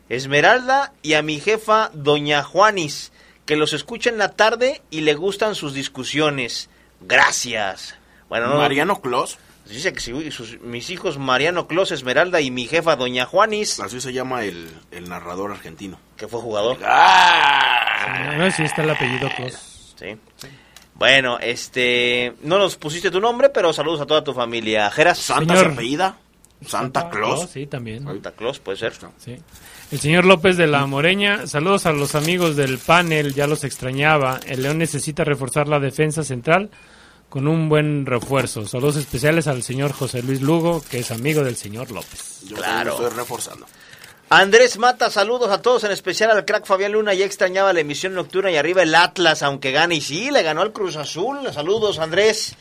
Esmeralda y a mi jefa Doña Juanis, que los escucha en la tarde y le gustan sus discusiones. Gracias. Bueno, no, Mariano Clos. Dice que si sus- mis hijos Mariano Clos, Esmeralda y mi jefa Doña Juanis, Así se llama el, el narrador argentino. que fue jugador. ¡Ah! No, sí está el apellido Clos. Sí. Bueno, este, no nos pusiste tu nombre, pero saludos a toda tu familia. Geras. Santa Señor. se apellida. Santa Claus. Sí, también. Santa Claus, puede ser. Sí. El señor López de la Moreña, saludos a los amigos del panel, ya los extrañaba. El León necesita reforzar la defensa central con un buen refuerzo. Saludos especiales al señor José Luis Lugo, que es amigo del señor López. Yo Claro. Estoy reforzando. Andrés Mata, saludos a todos, en especial al crack Fabián Luna. Ya extrañaba la emisión nocturna y arriba el Atlas, aunque gane. Y sí, le ganó al Cruz Azul. Saludos, Andrés.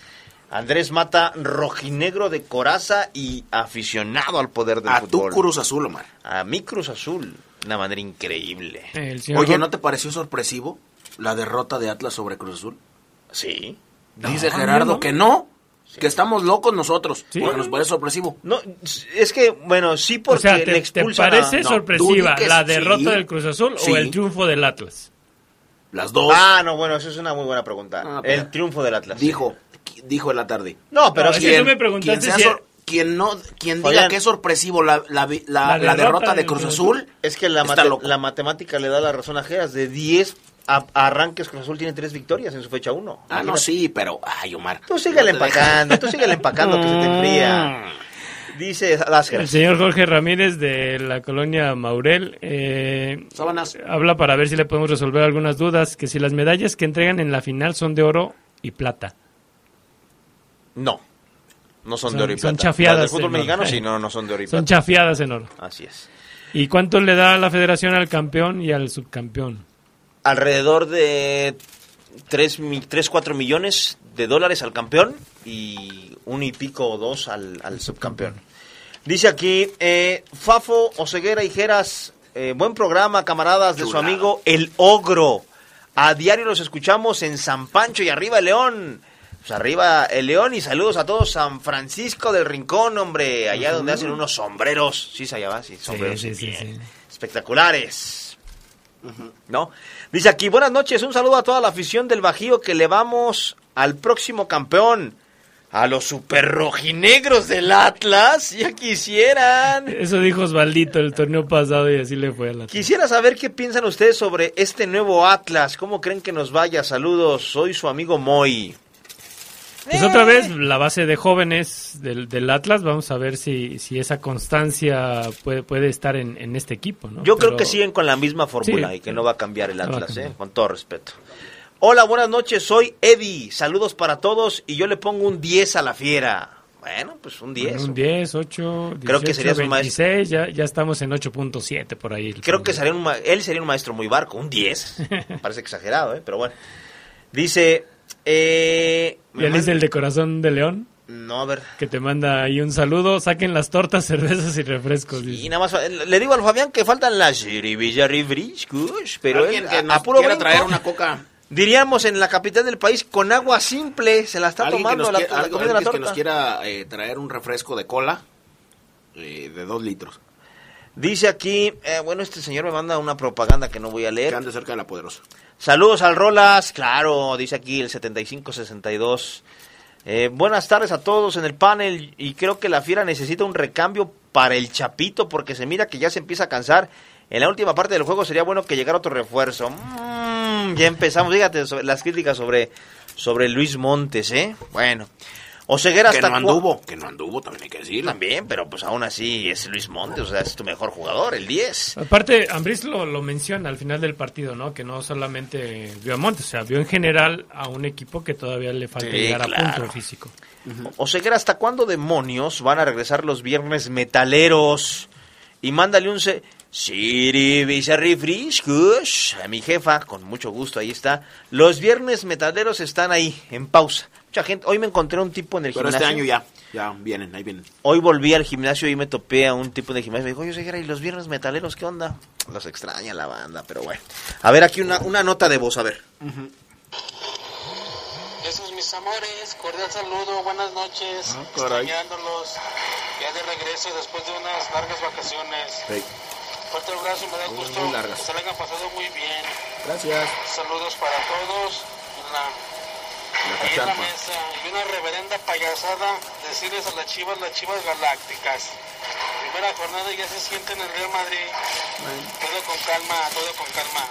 Andrés Mata, rojinegro de coraza y aficionado al poder del A tu fútbol. Cruz Azul, Omar. A mi Cruz Azul. De una manera increíble. Oye, ¿no te pareció sorpresivo la derrota de Atlas sobre Cruz Azul? Sí. Dice No, Gerardo no. que no, que estamos locos nosotros, Sí. porque nos parece sorpresivo. No, es que, bueno, sí porque O sea, le ¿te, expulsan a- parece No, sorpresiva la sí. derrota del Cruz Azul Sí. o el triunfo del Atlas? Las dos. Ah, no, bueno, eso es una muy buena pregunta. Ah, el triunfo del Atlas. dijo, dijo en la tarde. No, pero No, es que tú me preguntaste si- sor- quien no, quien diga que es sorpresivo la, la, la- La la derrota derrota de del Cruz Cruz Azul, Es que la, mate- la matemática le da la razón a Geras. De 10 a- arranques, Cruz Azul tiene 3 victorias en su fecha 1. Ah, no, sí, pero, ay, Omar. Tú síguele No empacando, tú síguele empacando que se te enfría. Dice las El señor Jorge Ramírez de la colonia Maurel eh, habla para ver si le podemos resolver algunas dudas, que si las medallas que entregan en la final son de oro y plata. No, no son, Son- de oro y son plata. chafiadas, Las del fútbol eh, no. mexicano sí, no, no son de oro y Son plata. chafiadas en oro. Así es. ¿Y cuánto le da la federación al campeón y al subcampeón? Alrededor de 3, 3 4 millones de dólares al campeón y un y pico o dos al, al subcampeón. Dice aquí, eh, Fafo, Oseguera y Jeras, eh, buen programa, camaradas, de su amigo El Ogro. A diario los escuchamos en San Pancho y arriba el León. Pues arriba el León y saludos a todos San Francisco del Rincón, hombre, allá donde hacen unos sombreros. Sí, allá va, sí, sombreros. sí, sí, bien sí. Espectaculares. ¿No? Dice aquí, buenas noches, un saludo a toda la afición del Bajío que le vamos al próximo campeón. A los super rojinegros del Atlas, ya quisieran. Eso dijo Osvaldito el torneo pasado y así le fue al Atlas. Quisiera saber qué piensan ustedes sobre este nuevo Atlas. ¿Cómo creen que nos vaya? Saludos, soy su amigo Moy. Pues otra vez, la base de jóvenes del, del Atlas, vamos a ver si, si esa constancia puede, puede estar en, en este equipo. ¿no? Yo creo que siguen con la misma fórmula Sí. y que no va a cambiar el No Atlas, cambiar. ¿eh? con todo respeto. Hola, buenas noches, soy Eddie. Saludos para todos y yo le pongo un 10 a la fiera. Bueno, pues un 10. Un 10, 8, 18, Creo que serías un 26, ya, ya estamos en 8.7 por ahí. Creo que sería un ma- él sería un maestro muy barco, un 10. Me (laughs) parece exagerado, ¿eh? pero bueno. Dice, eh, Ya le hice el de corazón de león, no, a ver. que te manda ahí un saludo. Saquen las tortas, (laughs) cervezas y refrescos. Y nada más, eh, le digo al Fabián que faltan las Sirivilla Ribriscus, pero Alguien él, que a, nos a puro quiera brinco, traer una coca. diríamos en la capital del país, con agua simple, se la está Alguien que tomando la, quiera, la alguien comida de la que torta. nos quiera eh, traer un refresco de cola eh, de dos litros. Dice aquí, eh, bueno, este señor me manda una propaganda que no voy a Que leer. ande cerca de la poderosa. Saludos al Rolas, claro, dice aquí el 7562. Eh, buenas tardes a todos en el panel y creo que la fiera necesita un recambio para el Chapito porque se mira que ya se empieza a cansar. En la última parte del juego sería bueno que llegara otro refuerzo. Mm, ya empezamos, fíjate, las críticas sobre, sobre Luis Montes, ¿eh? Bueno. Oseguera Que hasta no anduvo, que no anduvo, también hay que decirlo. También, pero pues aún así es Luis Montes, o sea, es tu mejor jugador, el 10. Aparte, Ambris lo, lo menciona al final del partido, ¿no? Que no solamente vio a Montes, o sea, vio en general a un equipo que todavía le falta Sí, llegar a claro. punto físico. Oseguera, ¿hasta cuándo demonios van a regresar los viernes metaleros? Y mándale un... Se Siri Bizarri Friscus, a mi jefa, con mucho gusto, ahí está. Los viernes metaleros están ahí, en pausa. Mucha gente, hoy me encontré un tipo en el Pero gimnasio. este año ya, ya vienen, ahí vienen. Hoy volví al gimnasio y me topé a un tipo de gimnasio. Me dijo, oye, Oseguera, ¿y los viernes metaleros qué onda? Los extraña la banda, pero bueno. A ver, aquí una, una nota de voz, a ver. Esos mis amores, cordial saludo, buenas noches, Ah, extrañándolos, ya de regreso después de unas largas vacaciones. Sí. Fuerte abrazo, me da Muy, gusto muy largas. que se la hayan pasado muy bien. Gracias. Saludos para todos la, La ahí en la cacharpa. mesa y una reverenda payasada decirles a las chivas, las chivas galácticas. Primera jornada y ya se siente en el Real Madrid. Todo con calma, todo con calma.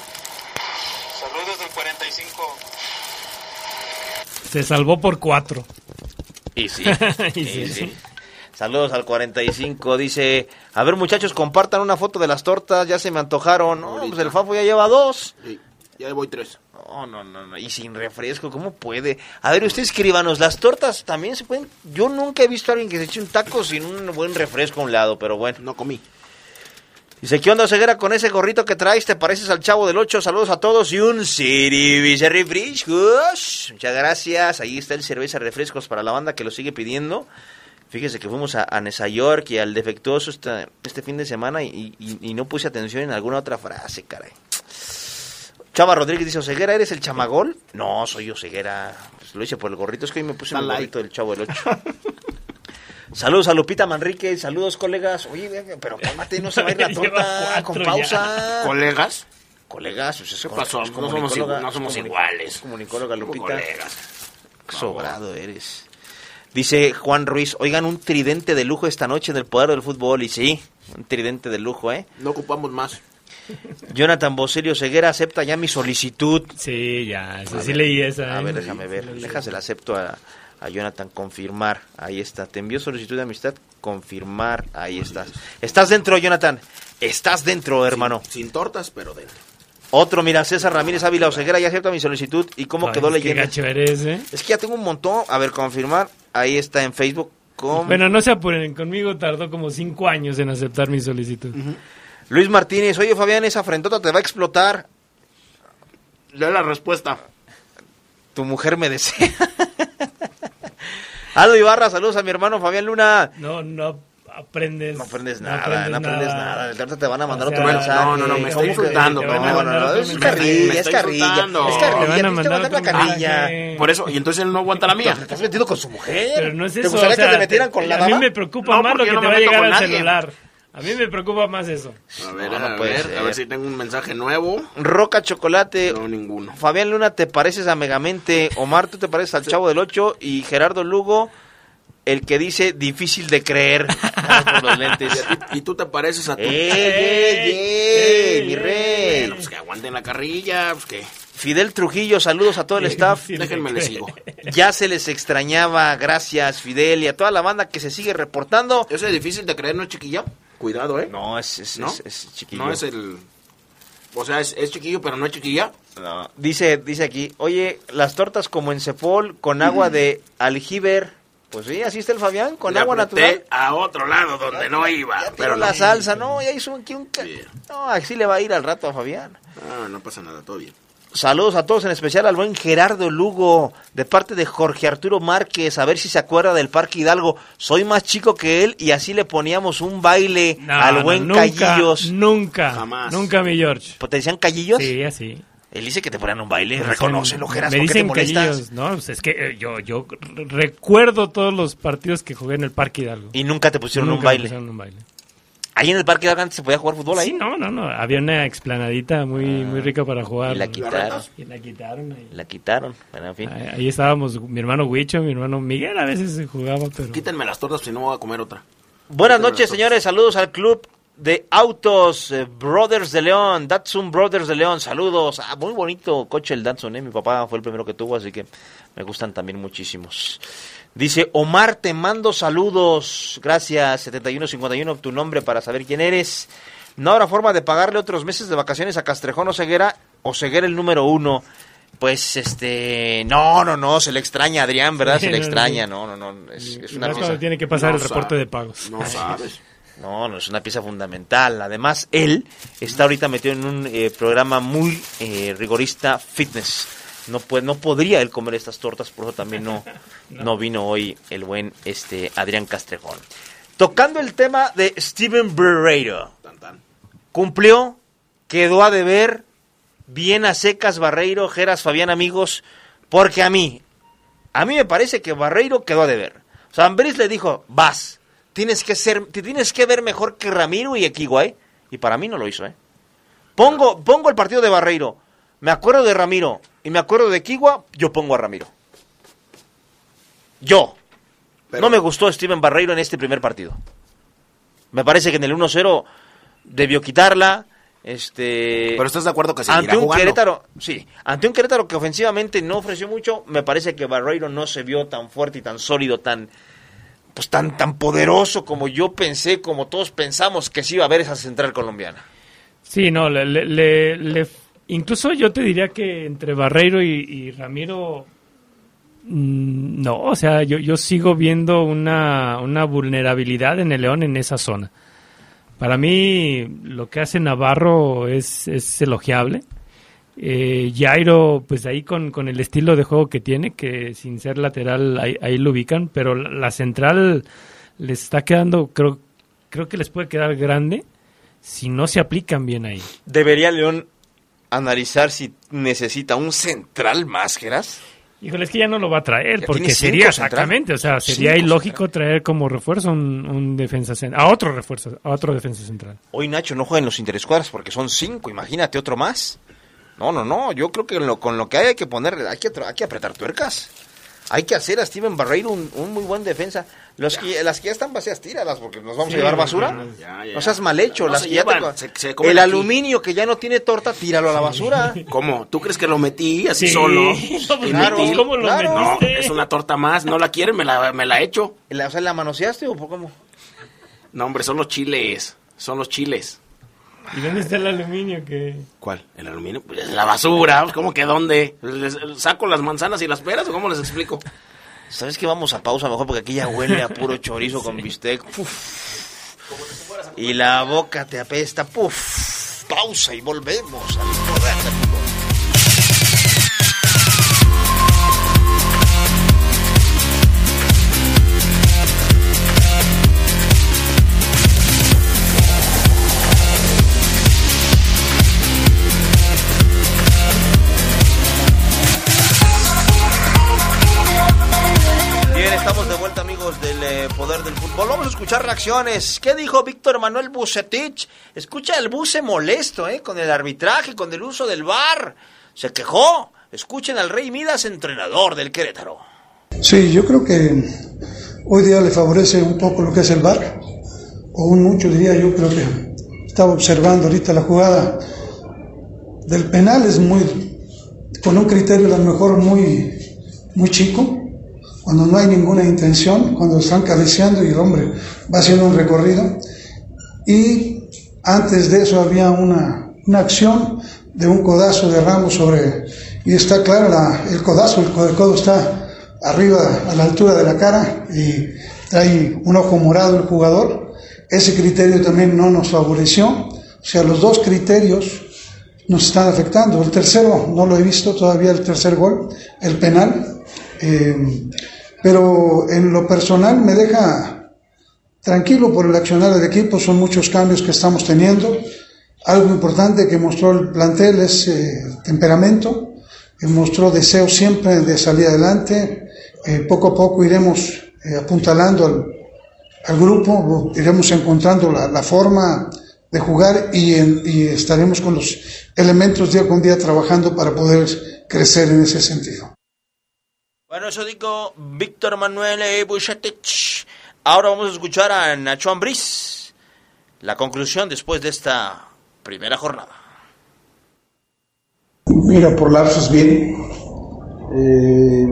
Saludos del 45. Se salvó por cuatro. Y sí. (laughs) Y y sí. sí. Saludos al 45. Dice: A ver, muchachos, compartan una foto de las tortas. Ya se me antojaron. No, pues el Fafo ya lleva dos. Sí, ya voy tres. No, no, no, no. Y sin refresco, ¿cómo puede? A ver, ustedes escríbanos, las tortas también se pueden. Yo nunca he visto a alguien que se eche un taco sin un buen refresco a un lado, pero bueno. No comí. Dice, ¿qué onda, Ceguera, con ese gorrito que traes? ¿Te pareces al chavo del 8? Saludos a todos y un Cerveza Refrescos. Muchas gracias. Ahí está el Cerveza Refrescos para la banda que lo sigue pidiendo. Fíjese que fuimos a, a Nesa York y al defectuoso este, este fin de semana y, y- y no puse atención en alguna otra frase, caray. Chava Rodríguez dice, ¿Ceguera eres el chamagol? No, soy yo Ceguera. Pues lo hice por el gorrito, es que hoy me puse el gorrito del chavo del 8. (laughs) Saludos a Lupita Manrique, saludos colegas. Oye, pero cálmate, no se va a ir la (laughs) torta con pausa. ¿Colegas? Colegas, pues eso ¿Qué pasó? es No somos no somos iguales. es Comunicóloga Lupita. Colegas. Sobrado eres. Dice Juan Ruiz, oigan un tridente de lujo esta noche en el poder del fútbol. Y sí, un tridente de lujo, ¿eh? No ocupamos más. (laughs) Jonathan Bocelio Ceguera acepta ya mi solicitud. Sí, ya, sí, sí leí esa. A ¿eh? ver, déjame ver. Déjasela acepto a, a Jonathan. Confirmar. Ahí está. Te envió solicitud de amistad. Confirmar. Ahí estás. Estás dentro, Jonathan. Estás dentro, hermano. Sin tortas, pero dentro. Otro, mira, César Ramírez Ávila Oseguera ya acepta mi solicitud. ¿Y cómo Ay, quedó qué leyendo? gacho eres, ¿eh? Es que ya tengo un montón. A ver, confirmar. Ahí está en Facebook. Bueno, no se apuren, conmigo tardó como cinco años en aceptar mi solicitud. Luis Martínez, oye Fabián, esa frentota te va a explotar. Ya la respuesta. Tu mujer me desea. (laughs) Aldo Ibarra, saludos a mi hermano Fabián Luna. No, no aprendes. No aprendes nada, no aprendes nada. Ahorita te van a mandar O otro mensaje. no, no, no, me está ¿Cómo que- insultando, No, te no, no, es carrilla, Me es carrilla. Es Te carrilla, te mandar la carrilla. Por eso, y entonces él no aguanta la mía. Estás metido con su mujer. Pero no es ¿Te eso. gustaría o sea, que te metieran con la A mí dama? me preocupa No, más lo que te va a llegar al nadie. celular. A mí me preocupa más eso. A ver, No, no a, ver, ser. a ver si tengo un mensaje nuevo. Roca Chocolate. No, ninguno. Fabián Luna, te pareces a Megamente. Omar, tú te pareces al Chavo del 8. Y Gerardo Lugo, el que dice difícil de creer. (laughs) Por los lentes. Y tú te pareces a tu... ¡Ey, ey, ey! Mi rey. Bueno, pues que aguanten la carrilla, pues que... Fidel Trujillo, saludos a todo el staff. Déjenme le sigo. Ya se les extrañaba, gracias Fidel y a toda la banda que se sigue reportando. Eso es difícil de creer, ¿no, chiquillo? Cuidado, ¿eh? No, es, es, ¿No? es- es chiquillo. No es el... O sea, es, es chiquillo, pero no es chiquilla. No. Dice, dice aquí, oye, las tortas como en Cepol con agua de aljiber. Pues sí, así está el Fabián, con Le agua natural. a otro lado donde no iba. Ya pero la no. salsa, no, ya hizo aquí un... Sí. No, así le va a ir al rato a Fabián. Ah, no pasa nada, todo bien. Saludos a todos, en especial al buen Gerardo Lugo, de parte de Jorge Arturo Márquez, a ver si se acuerda del Parque Hidalgo. Soy más chico que él y así le poníamos un baile No, al no, buen nunca, Callillos. Nunca. Jamás. Nunca, mi George. ¿Te decían Callillos? Sí, así. Él dice que te ponían un baile, Me reconócelo, dicen- Geras, Me ¿por qué te dicen molestas? callillos, ¿no? Pues es que eh, yo, yo recuerdo todos los partidos que jugué en el Parque Hidalgo. Y nunca te pusieron Nunca un me baile. pusieron un baile. Ahí en el Parque antes se podía jugar fútbol ahí. Sí, no, no, no. Había una explanadita muy, muy rica para jugar. Ah. Y la quitaron. Y la quitaron ahí. La quitaron. Bueno, en fin. Ahí, ahí estábamos, mi hermano Huicho, mi hermano Miguel a veces jugaba, pero... Quítenme las tortas si no voy a comer otra. Buenas noches, señores. Saludos al club de autos eh, Brothers de León. Datsun Brothers de León. Saludos. Ah, muy bonito coche el Datsun, ¿eh? Mi papá fue el primero que tuvo, así que me gustan también muchísimos. Dice Omar, te mando saludos. Gracias, 7151, tu nombre para saber quién eres. No habrá forma de pagarle otros meses de vacaciones a Castrejón o Ceguera, o Ceguera el número uno. Pues, este, no, no, no, se le extraña a Adrián, ¿verdad? Se le extraña, no, no, no, es, es una cuando tiene que pasar No el reporte sabe. de pagos. No sabes. No, no es una pieza fundamental. Además, él está ahorita metido en un eh, programa muy eh, rigorista fitness. No, puede, no podría él comer estas tortas, por eso también no, (laughs) no vino hoy el buen este Adrián Castrejón. Tocando el tema de Steven Barreiro. Cumplió, quedó a deber, bien a secas Barreiro, Geras, Fabián, amigos, porque a mí, a mí me parece que Barreiro quedó a deber. O sea, Ambriz le dijo, vas, tienes que ser, te tienes que ver mejor que Ramiro y Equiguay, y para mí no lo hizo, ¿eh? Pongo, pongo el partido de Barreiro, me acuerdo de Ramiro y me acuerdo de Equigua, yo pongo a Ramiro. Yo. Pero- no me gustó Steven Barreiro en este primer partido. Me parece que en el 1-0 debió quitarla, Este, Pero estás de acuerdo que ante un jugando. Querétaro, sí, ante un Querétaro que ofensivamente no ofreció mucho, me parece que Barreiro no se vio tan fuerte y tan sólido, tan pues tan tan poderoso como yo pensé, como todos pensamos que sí iba a haber esa central colombiana. Sí, no, le, le- le- le- incluso yo te diría que entre Barreiro y, Ramiro, mm, no, o sea, yo, yo sigo viendo una, una vulnerabilidad en el León en esa zona. Para mí, lo que hace Navarro es, es elogiable. Eh, Jairo, pues ahí con, con el estilo de juego que tiene, que sin ser lateral ahí, ahí lo ubican, pero la, la central les está quedando, creo, creo que les puede quedar grande si no se aplican bien ahí. ¿Debería León analizar si necesita un central más, Geras? Híjole, es que ya no lo va a traer, Ya porque sería exactamente, o sea, sería Cinco ilógico traer como refuerzo un, un defensa central, a otro refuerzo, a otro defensa central. Hoy Nacho no juega en los interescuadras porque son cinco, imagínate otro más. No, no, no, yo creo que lo- con lo que hay, hay que poner, hay que, hay que apretar tuercas. Hay que hacer a Steven Barreiro un, un muy buen defensa. Los que, las que ya están vacías, tíralas porque nos vamos Sí, a llevar basura. no- Ya, ya. No seas mal hecho. No las se que ya te se- se el aquí. aluminio que ya no tiene torta, tíralo a la basura. (laughs) ¿Cómo? ¿Tú crees que lo metí así Sí, solo? (laughs) Claro, metí, ¿cómo lo claro. No, es una torta más. No la quieren, me la, me la echo. ¿La, o sea, ¿la manoseaste o por cómo? No, hombre, son los chiles. Son los chiles. ¿Y dónde está el aluminio que...? ¿Cuál? ¿El aluminio? Pues es la basura. ¿Cómo que dónde? ¿Les- ¿Saco las manzanas y las peras o cómo les explico? ¿Sabes que vamos a pausa mejor? Porque aquí ya huele a puro chorizo con bistec. Y la boca te apesta. Puf. Pausa y volvemos al poder del fútbol. Escuchar reacciones. ¿Qué dijo Víctor Manuel Bucetich? Escucha el buce molesto, ¿eh? Con el arbitraje, con el uso del VAR. Se quejó. Escuchen al Rey Midas, entrenador del Querétaro. Sí, yo creo que hoy día le favorece un poco lo que es el VAR, o un mucho diría yo, creo que estaba observando ahorita la jugada del penal, es muy, con un criterio a lo mejor muy, muy chico, cuando no hay ninguna intención, cuando están cabeceando y el hombre va haciendo un recorrido, y antes de eso había una, una acción de un codazo de Ramos sobre, y está claro la- el codazo, el codo, el codo está arriba a la altura de la cara y trae un ojo morado el jugador. Ese criterio también no nos favoreció. O sea, los dos criterios nos están afectando. El tercero no lo he visto todavía, el tercer gol, el penal. Eh, pero en lo personal me deja tranquilo por el accionar del equipo. Son muchos cambios que estamos teniendo. Algo importante que mostró el plantel es eh, temperamento, mostró deseo siempre de salir adelante. Eh, poco a poco iremos eh, apuntalando al, grupo, iremos encontrando la, forma de jugar y, y estaremos con los elementos día con día trabajando para poder crecer en ese sentido. Bueno, eso dijo Víctor Manuel eh, Bucetich. Ahora vamos a escuchar a Nacho Ambriz. La conclusión después de esta primera jornada. Mira, por lapsos bien. Eh,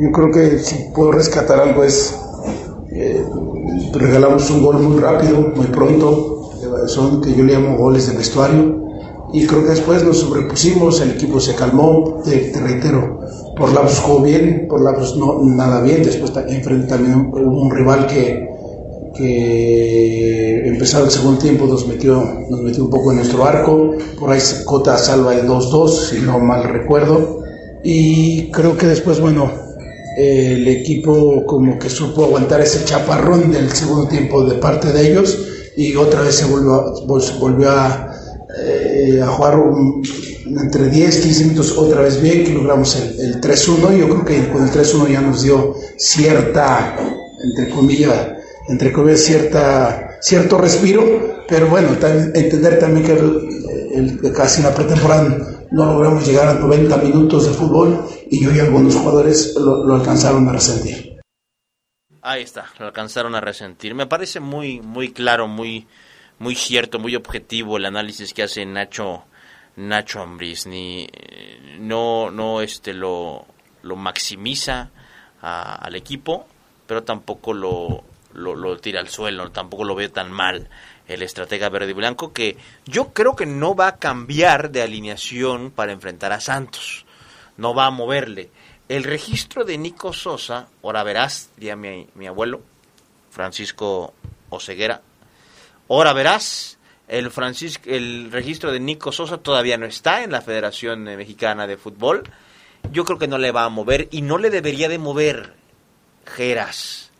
yo creo que si puedo rescatar algo es, eh, regalamos un gol muy rápido, muy pronto, son que yo le llamo goles de vestuario, y creo que después nos sobrepusimos, el equipo se calmó, te reitero, por lapsos jugó bien, por lapsos no, nada bien, después enfrente también hubo un rival que, que el segundo tiempo nos metió, nos metió un poco en nuestro arco, por ahí Cota salva el 2-2, si no mal recuerdo, y creo que después, bueno, el equipo como que supo aguantar ese chaparrón del segundo tiempo de parte de ellos y otra vez se volvió, volvió a, eh, a jugar un- entre 10, 15 minutos otra vez bien, que logramos el, el 3-1. Yo creo que con el 3-1 ya nos dio cierta, entre comillas, entre comillas, cierta, cierto respiro, pero bueno, entender también que el, el- casi en la pretemporada no logramos llegar a 90 minutos de fútbol y hoy algunos jugadores lo, lo alcanzaron a resentir. Ahí está, lo alcanzaron a resentir. Me parece muy, muy claro, muy, muy cierto, muy objetivo el análisis que hace Nacho Nacho Ambriz, ni eh, no no este lo lo maximiza al equipo, pero tampoco lo, lo, tira al suelo, tampoco lo ve tan mal el estratega verde y blanco, que yo creo que no va a cambiar de alineación para enfrentar a Santos, no va a moverle. El registro de Nico Sosa, ahora verás, diría mi, mi abuelo, Francisco Oseguera, ahora verás, el, Francisco, el registro de Nico Sosa todavía no está en la Federación Mexicana de Fútbol, yo creo que no le va a mover y no le debería de mover Geras.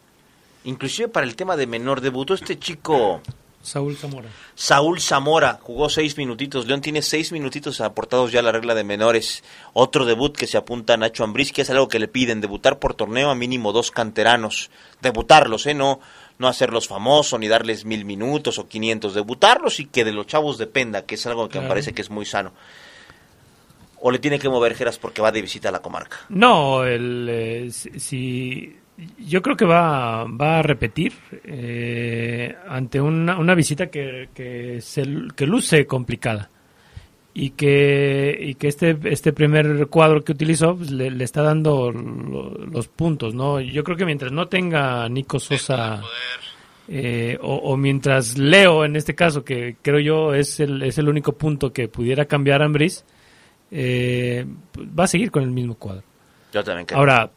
Inclusive para el tema de menor, debutó este chico... Saúl Zamora. Saúl Zamora jugó seis minutitos. León tiene seis minutitos aportados ya a la regla de menores. Otro debut que se apunta a Nacho Ambriz, que es algo que le piden, debutar por torneo a mínimo dos canteranos. Debutarlos, ¿eh? No, no hacerlos famosos ni darles mil minutos o quinientos. Debutarlos y que de los chavos dependa, que es algo que me parece que es muy sano o le tiene que mover Geras porque va de visita a la comarca? No, el, eh, si, yo creo que va, va a repetir eh, ante una, una visita que, que, se, que luce complicada y que, y que este, este primer cuadro que utilizó pues, le, está dando los puntos. ¿no? Yo creo que mientras no tenga Nico Sosa... Eh, o, mientras Leo, en este caso, que creo yo es el, es el único punto que pudiera cambiar a Ambris, eh, va a seguir con el mismo cuadro. Yo también Ahora,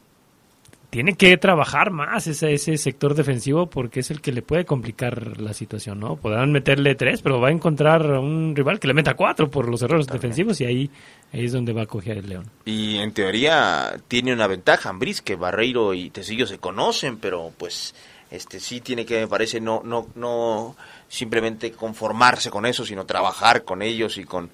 tiene que trabajar más ese, ese sector defensivo porque es el que le puede complicar la situación, ¿no? Podrán meterle tres, pero va a encontrar un rival que le meta cuatro por los errores defensivos y ahí, ahí es donde va a coger el León. Y en teoría tiene una ventaja Ambris, que Barreiro y Tecillo se conocen, pero pues este sí tiene que, me parece, no, no, no simplemente conformarse con eso, sino trabajar con ellos y con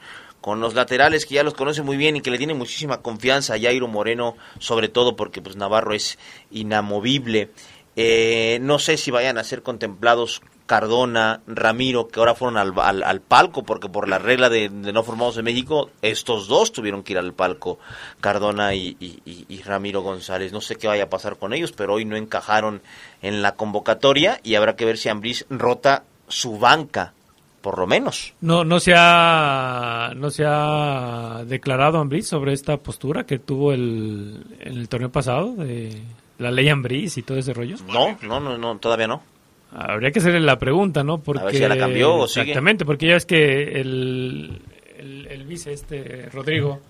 con los laterales que ya los conoce muy bien y que le tiene muchísima confianza a Jairo Moreno, sobre todo porque pues Navarro es inamovible. Eh, no sé si vayan a ser contemplados Cardona, Ramiro, que ahora fueron al, al, palco, porque por la regla de, no formados en México, estos dos tuvieron que ir al palco, Cardona y, y, Ramiro González. No sé qué vaya a pasar con ellos, pero hoy no encajaron en la convocatoria y habrá que ver si Ambris rota su banca por lo menos. No, no se ha, no se ha declarado Ambris sobre esta postura que tuvo el, en el torneo pasado de la ley Ambris y todo ese rollo. No, no, no, no todavía no. Habría que hacerle la pregunta, ¿no? Porque, a ver si ya la cambió o Exactamente, porque ya es que el, el, vice este Rodrigo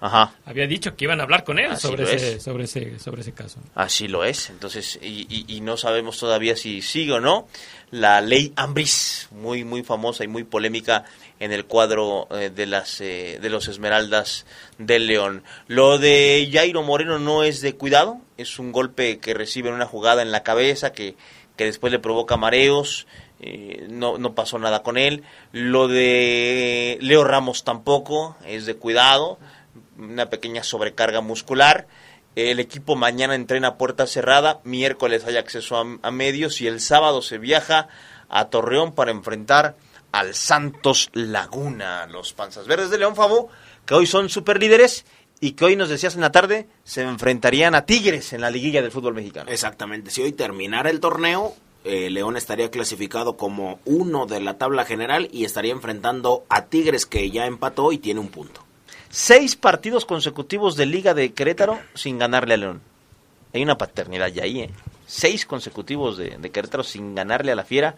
había dicho que iban a hablar con él sobre ese, sobre ese sobre ese caso. Así lo es. Entonces y, y, no sabemos todavía si sigue o no la ley Ambris, muy muy famosa y muy polémica en el cuadro eh, de las eh, de los Esmeraldas del León. Lo de Jairo Moreno no es de cuidado, es un golpe que recibe en una jugada en la cabeza que que después le provoca mareos eh, no, no pasó nada con él. Lo de Leo Ramos tampoco, es de cuidado, una pequeña sobrecarga muscular. El equipo mañana entrena puerta cerrada, miércoles hay acceso a, medios y el sábado se viaja a Torreón para enfrentar al Santos Laguna, los Panzas Verdes de León Fabo, que hoy son superlíderes y que hoy nos decías en la tarde se enfrentarían a Tigres en la liguilla del fútbol mexicano. Exactamente, si hoy terminara el torneo, eh, León estaría clasificado como uno de la tabla general y estaría enfrentando a Tigres que ya empató y tiene un punto. Seis partidos consecutivos de Liga de Querétaro sin ganarle a León. Hay una paternidad ya ahí, ¿eh? Seis consecutivos de, Querétaro sin ganarle a la Fiera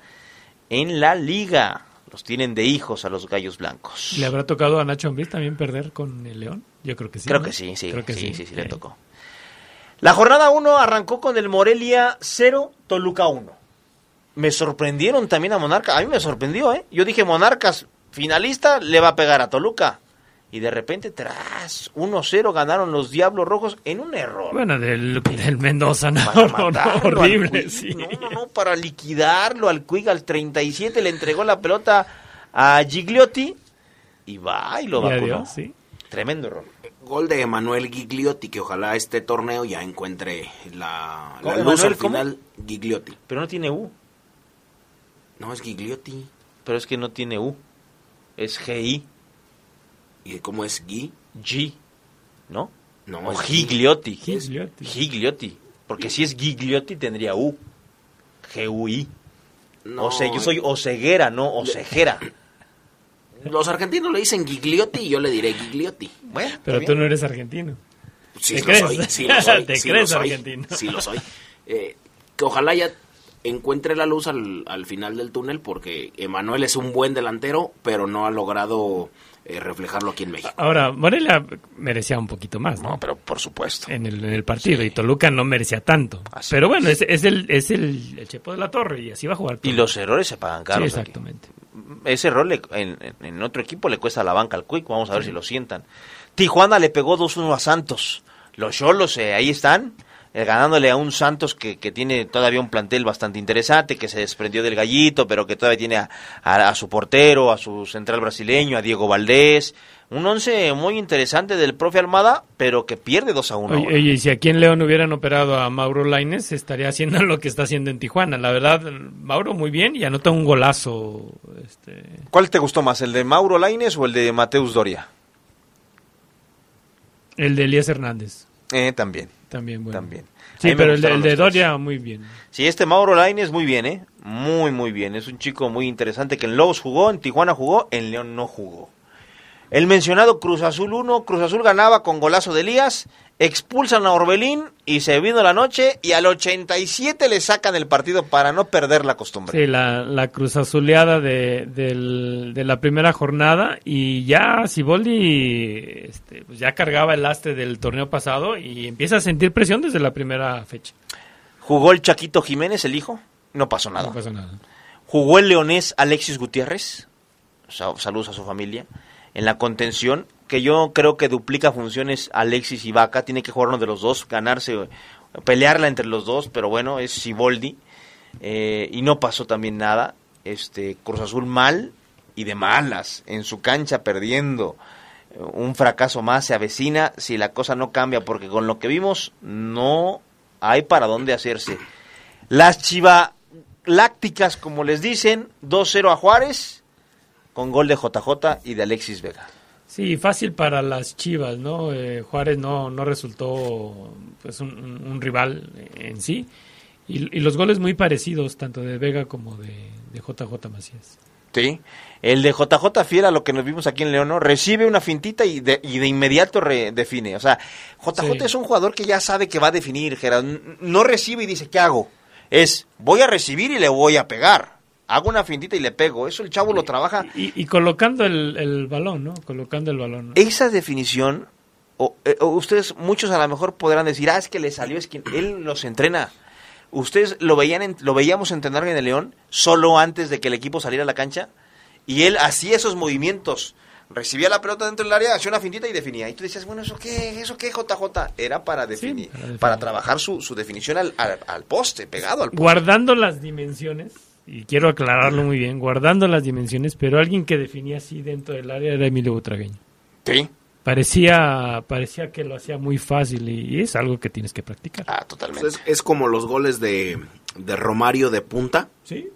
en la Liga. Los tienen de hijos a los Gallos Blancos. ¿Le habrá tocado a Nacho Ambriz también perder con el León? Yo creo que sí. Creo que sí, sí. Creo que sí, sí, sí, le tocó. La jornada 1 arrancó con el Morelia 0, Toluca 1 me sorprendieron también a Monarca. A mí me sorprendió, ¿eh? Yo dije, Monarcas finalista le va a pegar a Toluca. Y de repente, tras 1-0, ganaron los Diablos Rojos en un error. Bueno, del, Mendoza, no, horrible, sí. No, no, no, para liquidarlo al Cuig al 37 le entregó la pelota a Gigliotti y va y lo vacunó. sí. Tremendo error. Gol de Emanuel Gigliotti, que ojalá este torneo ya encuentre la, la luz al final. Gigliotti. Pero no tiene U. No, es Gigliotti. Pero es que no tiene U. Es GI. ¿Y cómo es G? G. ¿No? No, o Gigliotti. Gigliotti. Gigliotti. Porque si es Gigliotti tendría U. G-U-I. No. O sea, yo soy Oseguera, no Osejera. (laughs) Los argentinos le dicen Gigliotti y yo le diré Gigliotti. Bueno, Pero tú no eres argentino. Sí ¿Te lo crees? soy, sí lo (laughs) soy. ¿Te sí crees lo soy, argentino? Sí lo soy. Eh, que ojalá ya encuentre la luz al, al final del túnel porque Emanuel es un buen delantero, pero no ha logrado eh, reflejarlo aquí en México. Ahora, Morelia merecía un poquito más, ¿no? No, pero por supuesto. En el, en el partido, y Toluca no merecía tanto. Así pero bueno, es, es el, es el, el Chepo de la Torre, y así va a jugar. Y Toluca. los errores se pagan Sí, caros. aquí. exactamente. Ese error le- en, en- en otro equipo le cuesta a la banca al Quick. Vamos a ver si lo sientan. Tijuana le pegó 2-1 a Santos. Los Cholos eh, ahí están, eh, ganándole a un Santos que, que tiene todavía un plantel bastante interesante, que se desprendió del gallito, pero que todavía tiene a, a- a su portero, a su central brasileño, a Diego Valdés. Un once muy interesante del profe Almada, pero que pierde 2 a 1. Oye, oye, y si aquí en León hubieran operado a Mauro Laines, estaría haciendo (laughs) lo que está haciendo en Tijuana. La verdad, Mauro muy bien y anota un golazo. Este, ¿Cuál te gustó más, el de Mauro Laines o el de Mateus Doria? el de Elías Hernández, Eh, también. también bueno. También. Sí, pero el el de. Doria muy bien. Sí, este Mauro Laines muy bien, ¿eh? Muy, muy bien. Es un chico muy interesante que en Lobos jugó, en Tijuana jugó, en León no jugó. El mencionado Cruz Azul 1, Cruz Azul ganaba con golazo de Elías, expulsan a Orbelín y se vino la noche y al 87 le sacan el partido para no perder la costumbre. Sí, la, la cruz azuleada de, del- de la primera jornada y ya Siboldi este, pues ya cargaba el lastre del torneo pasado y empieza a sentir presión desde la primera fecha. Jugó el Chaquito Jiménez, el hijo, no pasó nada. No pasa nada. Jugó el leonés Alexis Gutiérrez, sa- saludos a su familia, en la contención, que yo creo que duplica funciones Alexis y Vaca, tiene que jugar uno de los dos, ganarse, pelearla entre los dos, pero bueno, es Siboldi, eh, y no pasó también nada, este Cruz Azul mal y de malas, en su cancha perdiendo, Eh, un fracaso más se avecina si la cosa no cambia, porque con lo que vimos no hay para dónde hacerse. Las Chiva Lácticas, como les dicen, 2-0 a Juárez, con gol de JJ y de Alexis Vega. Sí, fácil para las Chivas, ¿no? Eh, Juárez no, no resultó pues un, rival en sí. Y, y los goles muy parecidos, tanto de Vega como de, de JJ Macías. Sí. El de JJ fiel a lo que nos vimos aquí en León, ¿no? Recibe una fintita y de, y de inmediato re- define. O sea, JJ Sí. es un jugador que ya sabe que va a definir, Gerard. No recibe y dice, ¿qué hago? Es, voy a recibir y le voy a pegar. Hago una fintita y le pego. Eso el chavo lo trabaja. Y, y colocando el, el balón, ¿no? Colocando el balón. ¿no? Esa definición, o, eh, o ustedes, muchos a lo mejor podrán decir, ah, es que le salió, es que él los entrena. Ustedes lo veían, en- lo veíamos entrenar en el León solo antes de que el equipo saliera a la cancha y él hacía esos movimientos. Recibía la pelota dentro del área, hacía una fintita y definía. Y tú decías, bueno, ¿eso qué? ¿Eso qué, JJ? Era para definir, para definir. para trabajar su, su definición al, al- al poste, pegado al poste. Guardando las dimensiones, y quiero aclararlo muy bien, guardando las dimensiones, pero alguien que definía así dentro del área era Emilio Butragueño. Sí. Parecía, parecía que lo hacía muy fácil y, y es algo que tienes que practicar. Ah, totalmente. Es, es como los goles de, de Romario de punta. Sí.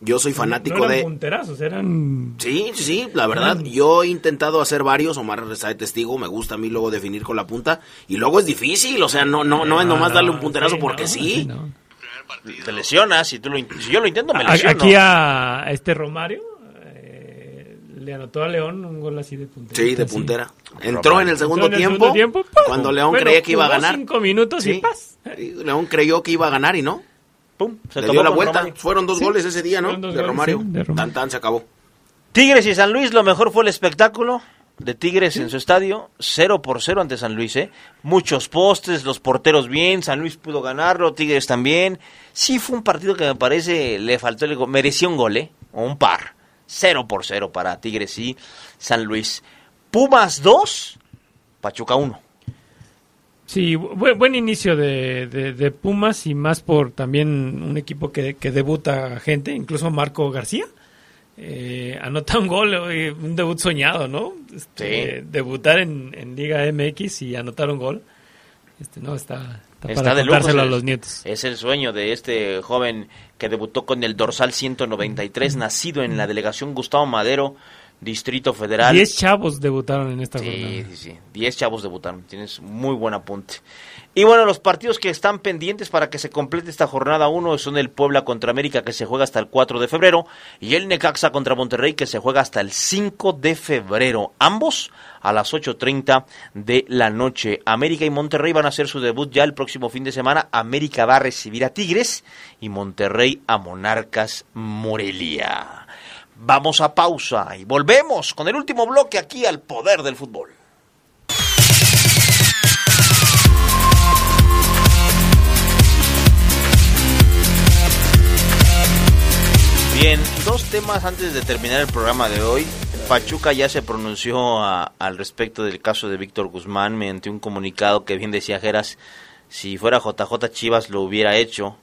Yo soy fanático no eran de... punterazos, eran... Sí, sí, sí, la verdad, yo he intentado hacer varios, Omar está de testigo, me gusta a mí luego definir con la punta, y luego es difícil, o sea, no, no, no es nomás darle un punterazo sí, porque no, sí. sí, no. Te lesionas, si, tú lo, si yo lo intento, me lesiono. Aquí a este Romario eh, le anotó a León un gol así de puntera. Sí, de así. puntera. Entró en el segundo Entró en el tiempo, segundo tiempo, ¡pum! cuando León Bueno, creía que iba a ganar. cinco minutos y. ¡paz! León creyó que iba a ganar y no. Pum, se Le tomó dio la vuelta. Romario. Fueron dos Sí, goles ese día, ¿no? De goles, Romario. sí, de Romario. Tan tan se acabó. Tigres y San Luis, lo mejor fue el espectáculo de Tigres en su estadio, 0 por 0 ante San Luis, ¿eh? Muchos postes, los porteros bien, San Luis pudo ganarlo, Tigres también. Sí fue un partido que me parece le faltó el gol, merecía un gol, ¿eh? O un par. 0 por 0 para Tigres y San Luis. Pumas 2, Pachuca 1. Sí, bu- buen inicio de, de- de Pumas y más por también un equipo que, que debuta gente, incluso Marco García. Eh, anota un gol, un debut soñado, ¿no? Este, Debutar en, en Liga MX y anotar un gol. Este, no, está, está, Está para de lujo, a es- los nietos. Es el sueño de este joven que debutó con el dorsal 193, nacido en la delegación Gustavo Madero, Distrito Federal. Diez chavos debutaron en esta Sí, jornada. sí, sí. Diez chavos debutaron. Tienes muy buen apunte. Y bueno, los partidos que están pendientes para que se complete esta jornada 1 son el Puebla contra América que se juega hasta el 4 de febrero y el Necaxa contra Monterrey que se juega hasta el 5 de febrero. Ambos a las 8.30 de la noche. América y Monterrey van a hacer su debut ya el próximo fin de semana. América va a recibir a Tigres y Monterrey a Monarcas Morelia. Vamos a pausa y volvemos con el último bloque aquí al poder del fútbol. Bien, dos temas antes de terminar el programa de hoy. Pachuca ya se pronunció a- al respecto del caso de Víctor Guzmán mediante un comunicado que bien decía Geras, si fuera JJ Chivas lo hubiera hecho,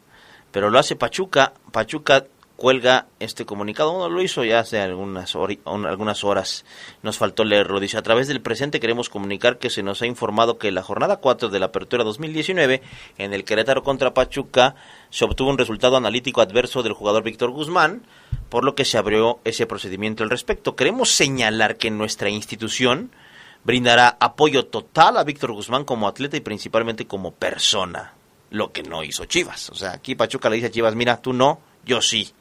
pero lo hace Pachuca. Pachuca cuelga este comunicado, bueno, lo hizo ya hace algunas, algunas horas, nos faltó leerlo, dice, a través del presente queremos comunicar que se nos ha informado que la jornada 4 de la apertura 2019, en el Querétaro contra Pachuca, se obtuvo un resultado analítico adverso del jugador Víctor Guzmán, por lo que se abrió ese procedimiento al respecto. Queremos señalar que nuestra institución brindará apoyo total a Víctor Guzmán como atleta y principalmente como persona, lo que no hizo Chivas. O sea, aquí Pachuca le dice a Chivas, mira, tú no, yo sí.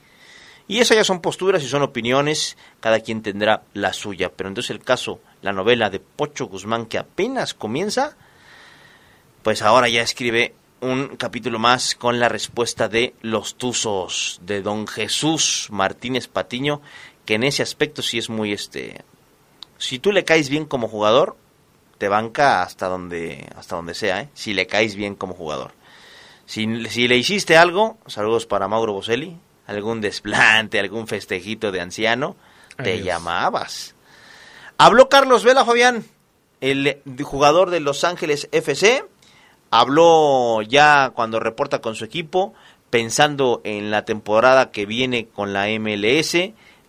Y eso ya son posturas y son opiniones, cada quien tendrá la suya. Pero entonces el caso, la novela de Pocho Guzmán que apenas comienza, pues ahora ya escribe un capítulo más con la respuesta de los Tuzos, de don Jesús Martínez Patiño, que en ese aspecto sí es muy este... Si tú le caes bien como jugador, te banca hasta donde, hasta donde sea, ¿eh? si le caes bien como jugador. Si, si le hiciste algo, saludos para Mauro Boselli, algún desplante, algún festejito de anciano, te llamabas. Habló Carlos Vela, Fabián, el jugador de Los Ángeles FC. Habló ya cuando reporta con su equipo, pensando en la temporada que viene con la MLS,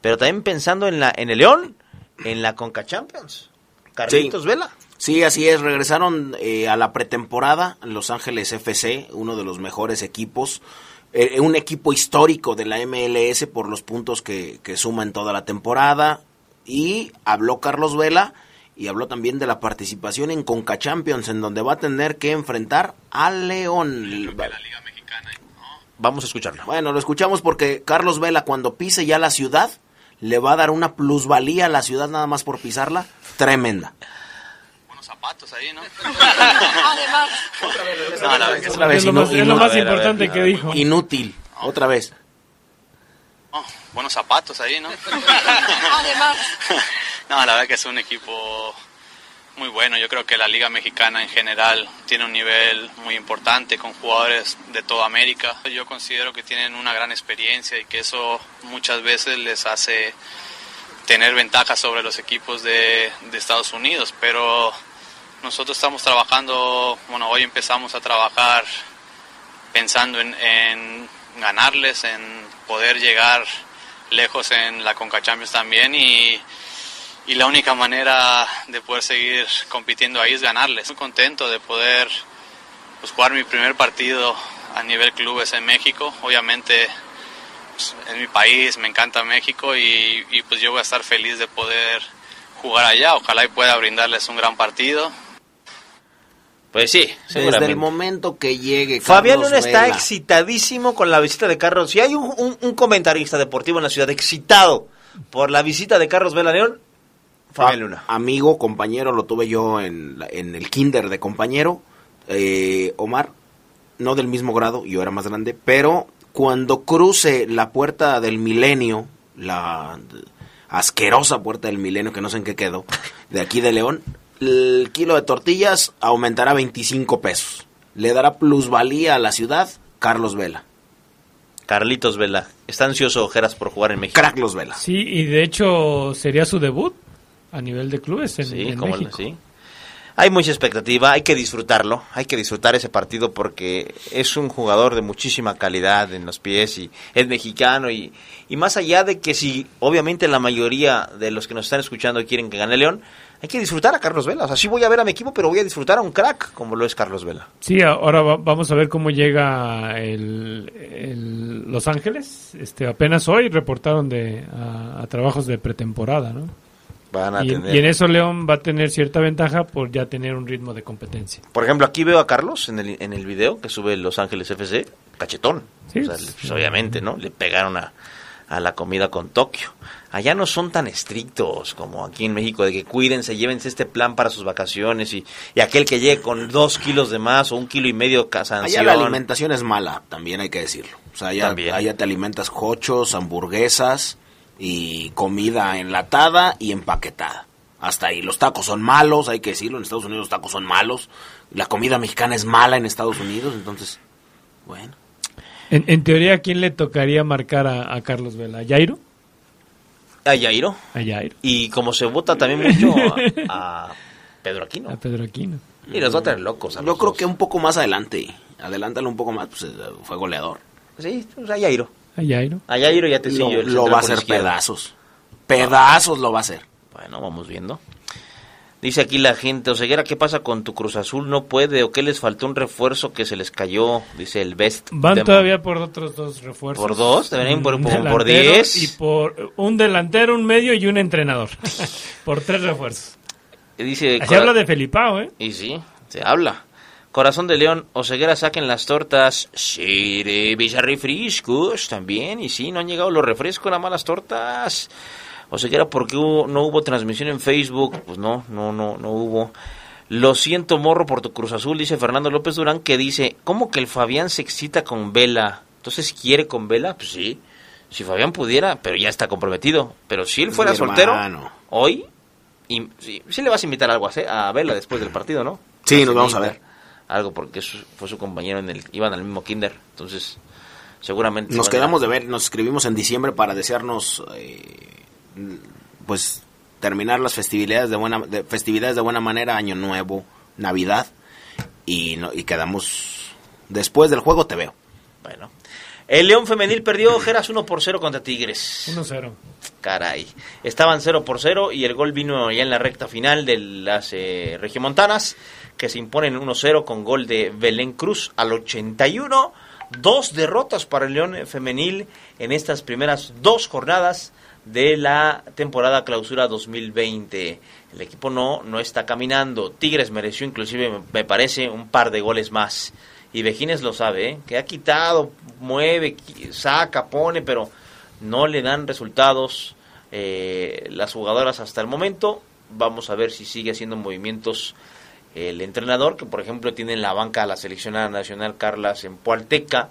pero también pensando en la en el León, en la Conca Champions. Carlitos Vela. Sí, así es. Regresaron eh, a la pretemporada Los Ángeles FC, uno de los mejores equipos. Eh, un equipo histórico de la MLS por los puntos que, que suma en toda la temporada. Y habló Carlos Vela y habló también de la participación en Conca Champions, en donde va a tener que enfrentar al León. Vamos a escucharlo. Bueno, lo escuchamos porque Carlos Vela cuando pise ya la ciudad, le va a dar una plusvalía a la ciudad nada más por pisarla, tremenda. Zapatos ahí, ¿no? Además. No, la verdad que Otra vez, Es lo más- es lo inu- más a ver, a ver, importante que ver. dijo. Inútil. Otra vez. no, buenos zapatos ahí, ¿no? Además. No, la verdad que es un equipo muy bueno. Yo creo que la Liga Mexicana en general tiene un nivel muy importante con jugadores de toda América. Yo considero que tienen una gran experiencia y que eso muchas veces les hace tener ventaja sobre los equipos de, de Estados Unidos. Pero nosotros estamos trabajando, bueno, hoy empezamos a trabajar pensando en, en ganarles, en poder llegar lejos en la Conca Champions también y, la única manera de poder seguir compitiendo ahí es ganarles. Muy contento de poder pues, jugar mi primer partido a nivel clubes en México. Obviamente pues, es mi país, me encanta México y, y, pues yo voy a estar feliz de poder jugar allá. Ojalá y pueda brindarles un gran partido. Pues sí, Desde el momento que llegue Fabián Carlos Luna está excitadísimo con la visita de Carlos. Si hay un, un- un comentarista deportivo en la ciudad excitado por la visita de Carlos Vela León, Fabián Luna. Amigo, compañero, lo tuve yo en, la- en el kinder de compañero. Eh, Omar, no del mismo grado, yo era más grande, pero cuando cruce la puerta del milenio, la asquerosa puerta del milenio, que no sé en qué quedó, de aquí de León, el kilo de tortillas aumentará 25 pesos. Le dará plusvalía a la ciudad Carlos Vela. Carlitos Vela. Está ansioso Ojeras por jugar en México. Carlos Vela. Sí, y de hecho sería su debut a nivel de clubes en, Sí, en como México. sí. Hay mucha expectativa, hay que disfrutarlo, hay que disfrutar ese partido porque es un jugador de muchísima calidad en los pies y es mexicano y, y más allá de que si obviamente la mayoría de los que nos están escuchando quieren que gane León, hay que disfrutar a Carlos Vela. O sea, sí voy a ver a mi equipo, pero voy a disfrutar a un crack como lo es Carlos Vela. Sí, ahora va- vamos a ver cómo llega el, el Los Ángeles. Este, apenas hoy reportaron de, a, a trabajos de pretemporada, ¿no? Van a y, tener. y en eso León va a tener cierta ventaja por ya tener un ritmo de competencia. Por ejemplo, aquí veo a Carlos en el, en el video que sube Los Ángeles FC, cachetón. Sí, O sea, le- pues, obviamente, ¿no? Le pegaron a, a la comida con Tokio. Allá no son tan estrictos como aquí en México, de que cuídense, llévense este plan para sus vacaciones y, y aquel que llegue con dos kilos de más o un kilo y medio ca- Allá sanción. la alimentación es mala, también hay que decirlo. O sea, allá, allá te alimentas cochos, hamburguesas y comida enlatada y empaquetada. Hasta ahí. Los tacos son malos, hay que decirlo. En Estados Unidos los tacos son malos. La comida mexicana es mala en Estados Unidos, entonces, bueno. En, en teoría, ¿a quién le tocaría marcar a, a Carlos Vela? ¿A Jairo? A Yairo. A Jairo. Y como se vota también mucho a, a Pedro Aquino. A Pedro Aquino. Y los va a tener locos. a Yo creo dos. que un poco más adelante. Adelántalo un poco más, pues eh, fue goleador. Sí, pues a Yairo. A Jairo. A Yairo ya te Lo, sigo lo va a hacer izquierda. pedazos. Pedazos lo va a hacer. Bueno, vamos viendo. Dice aquí la gente, Oseguera, ¿qué pasa con tu Cruz Azul? ¿No puede o qué les faltó un refuerzo que se les cayó? Dice el Best. Van Demo. todavía por otros dos refuerzos. ¿Por dos? Deberían por- por- diez. Y por un delantero, un medio y un entrenador. (laughs) por tres refuerzos. Dice, Así Cora- habla de Felipao, ¿eh? Y sí, se habla. Corazón de León, Oseguera, saquen las tortas. Sí, de Villarrefrescos también. Y sí, no han llegado los refrescos, nada más las tortas. Oseguera, ¿por qué hubo- no hubo transmisión en Facebook? Pues no, no, no, no hubo. Lo siento, morro, por tu Cruz Azul, dice Fernando López Durán, que dice, ¿cómo que el Fabián se excita con Vela? Entonces, ¿quiere con Vela? Pues sí. Si Fabián pudiera, pero ya está comprometido. Pero si él fuera mi soltero, hermano. hoy, y, sí, sí le vas a invitar algo a, a Vela después del partido, ¿no? Sí, nos vamos a ver. Algo porque su- fue su compañero en el, iban al mismo kinder, entonces seguramente... se Nos a- quedamos de ver, nos escribimos en diciembre para desearnos, eh, pues, terminar las festividades de buena, de- festividades de buena manera, Año Nuevo, Navidad, y, no- y quedamos, después del juego te veo. Bueno. El León Femenil perdió Geras 1 por 0 contra Tigres. 1-0. Caray. Estaban 0 por 0 y el gol vino ya en la recta final de las eh, regiomontanas, que se imponen 1-0 con gol de Belén Cruz al 81. Dos derrotas para el León Femenil en estas primeras dos jornadas de la temporada clausura 2020. El equipo no, no está caminando. Tigres mereció inclusive, me- parece, un par de goles más. Y Vejines lo sabe, ¿eh? que ha quitado, mueve, saca, pone, pero no le dan resultados eh, las jugadoras hasta el momento. Vamos a ver si sigue haciendo movimientos el entrenador, que por ejemplo tiene en la banca a la seleccionada nacional Carla Sempualteca,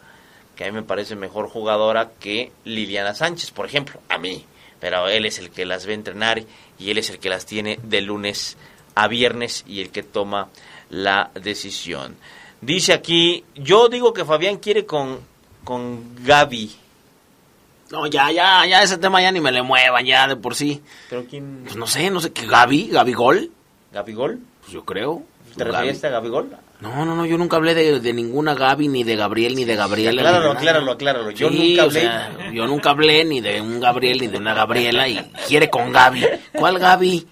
que a mí me parece mejor jugadora que Liliana Sánchez, por ejemplo, a mí. Pero él es el que las ve entrenar y él es el que las tiene de lunes a viernes y el que toma la decisión. Dice aquí, yo digo que Fabián quiere con, con Gaby. No, ya, ya, ya ese tema ya ni me le muevan, ya de por sí. ¿Pero quién? Pues no sé, no sé, ¿qué Gaby? ¿Gaby Gol? ¿Gaby Gol? Pues yo creo. ¿Te referías a Gaby Gol? No, no, no, yo nunca hablé de, de ninguna Gaby, ni de Gabriel, ni de Gabriela. Acláralo, acláralo, acláralo. Yo Sí, nunca o hablé. sea, yo nunca hablé ni de un Gabriel ni de una Gabriela y quiere con Gaby. ¿Cuál Gaby?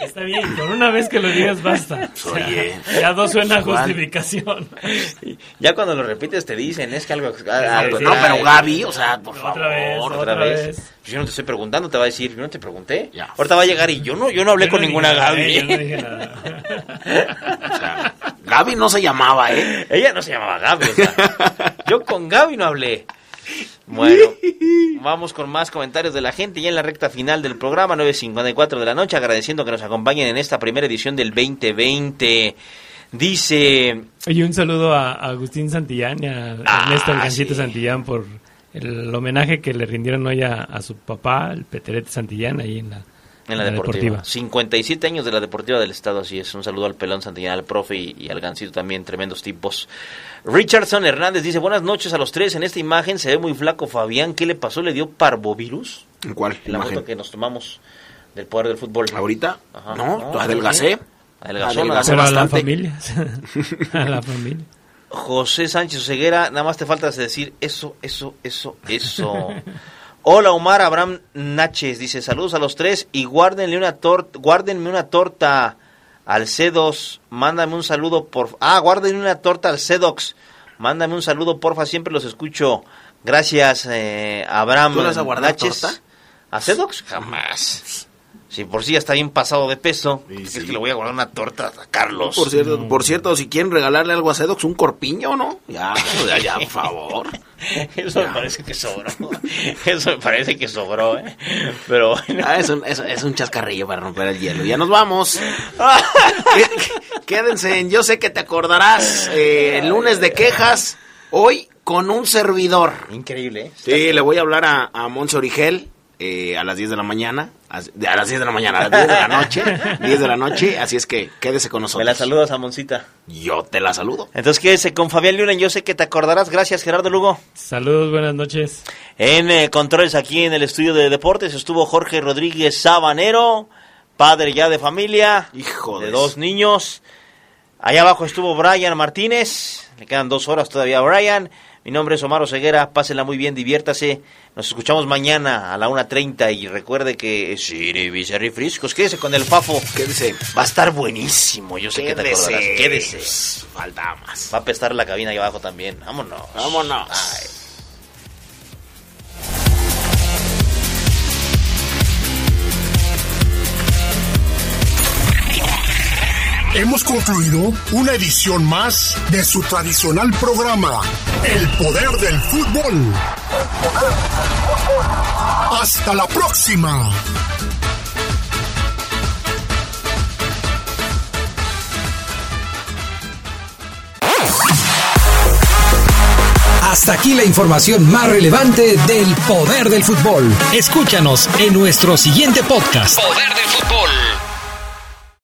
Está bien, con una vez que lo digas basta. O sea, Oye. ya no suena Juan. justificación. Ya cuando lo repites te dicen, es que algo... algo no, trae. pero Gaby, o sea, por Otra favor. vez, Otra, otra vez. vez. Yo no te estoy preguntando, te va a decir, yo no te pregunté. Ya. Ahorita va a llegar y yo no, yo no hablé Yo con no ninguna nada, Gaby. eh, yo no dije nada. (laughs) O sea, Gaby no se llamaba, ¿eh? Ella no se llamaba Gaby, o sea, (laughs) yo con Gaby no hablé. Bueno, vamos con más comentarios de la gente ya en la recta final del programa, 9.54 de la noche, agradeciendo que nos acompañen en esta primera edición del 2020. Dice, Oye, un saludo a, Agustín Santillán y a Ah, Ernesto El Gancito sí. Santillán por el homenaje que le rindieron hoy a, a su papá, el Peterete Santillán, ahí en la, en la, deportiva. 57 años de la Deportiva del Estado, así es. Un saludo al Pelón Santillán, al profe y, y al Gancito también, tremendos tipos. Richardson Hernández dice, buenas noches a los tres. En esta imagen se ve muy flaco Fabián. ¿Qué le pasó? ¿Le dio parvovirus? ¿En cuál La imagen? foto que nos tomamos del poder del fútbol. ¿Ahorita? Ajá, no, no, adelgacé. Adelgazó, Adelgacé Pero a la familia. (laughs) (laughs) a la familia. José Sánchez Ceguera, nada más te falta decir eso, eso, eso, eso. (laughs) Hola Omar Abraham Naches, dice saludos a los tres y guárdenle una torta, guárdenme una torta al C2, mándame un saludo por, ah, guárdenle una torta al C2, mándame un saludo porfa, siempre los escucho. Gracias eh, Abraham ¿Tú le vas a guardar Naches. torta? ¿A C2? Jamás. Si por sí ya está bien pasado de peso, es que le voy a guardar una torta a Carlos. Por cierto, por cierto, si quieren regalarle algo a Sedox, un corpiño, ¿no? Ya, (laughs) ya, ya, por favor. Eso me parece que sobró. (laughs) Eso me parece que sobró, ¿eh? Pero bueno. Ah, es, un, es, es un chascarrillo para romper el hielo. Ya nos vamos. (laughs) Qué- Quédense en Yo sé que te acordarás. eh, el lunes de quejas. Hoy con un servidor. Increíble, ¿eh? Sí, le voy a hablar a, a Monse Origel eh, a las 10 de la mañana. A, a las 10 de la mañana, a las 10 de la noche. 10 de la noche. Así es que quédese con nosotros. Me la saludas a Moncita. Yo te la saludo. Entonces quédese con Fabián Luna. Yo sé que te acordarás. Gracias, Gerardo Lugo. Saludos, buenas noches. En eh, controles aquí en el estudio de deportes estuvo Jorge Rodríguez Sabanero, padre ya de familia, Hijo de de dos niños. Allá abajo estuvo Brian Martínez, le quedan dos horas todavía a Brian. Mi nombre es Omar Ceguera, pásenla muy bien, diviértase. Nos escuchamos mañana a la 1.30 y recuerde que Siri Friscos, quédese con el Fafo. Quédese. Va a estar buenísimo, yo sé que te Quédese. acordarás. Quédese. Falta más. Va a apestar la cabina ahí abajo también. Vámonos. Vámonos. Ay. Hemos concluido una edición más de su tradicional programa, El Poder del Fútbol. Hasta la próxima. Hasta aquí la información más relevante del poder del fútbol. Escúchanos en nuestro siguiente podcast. Poder del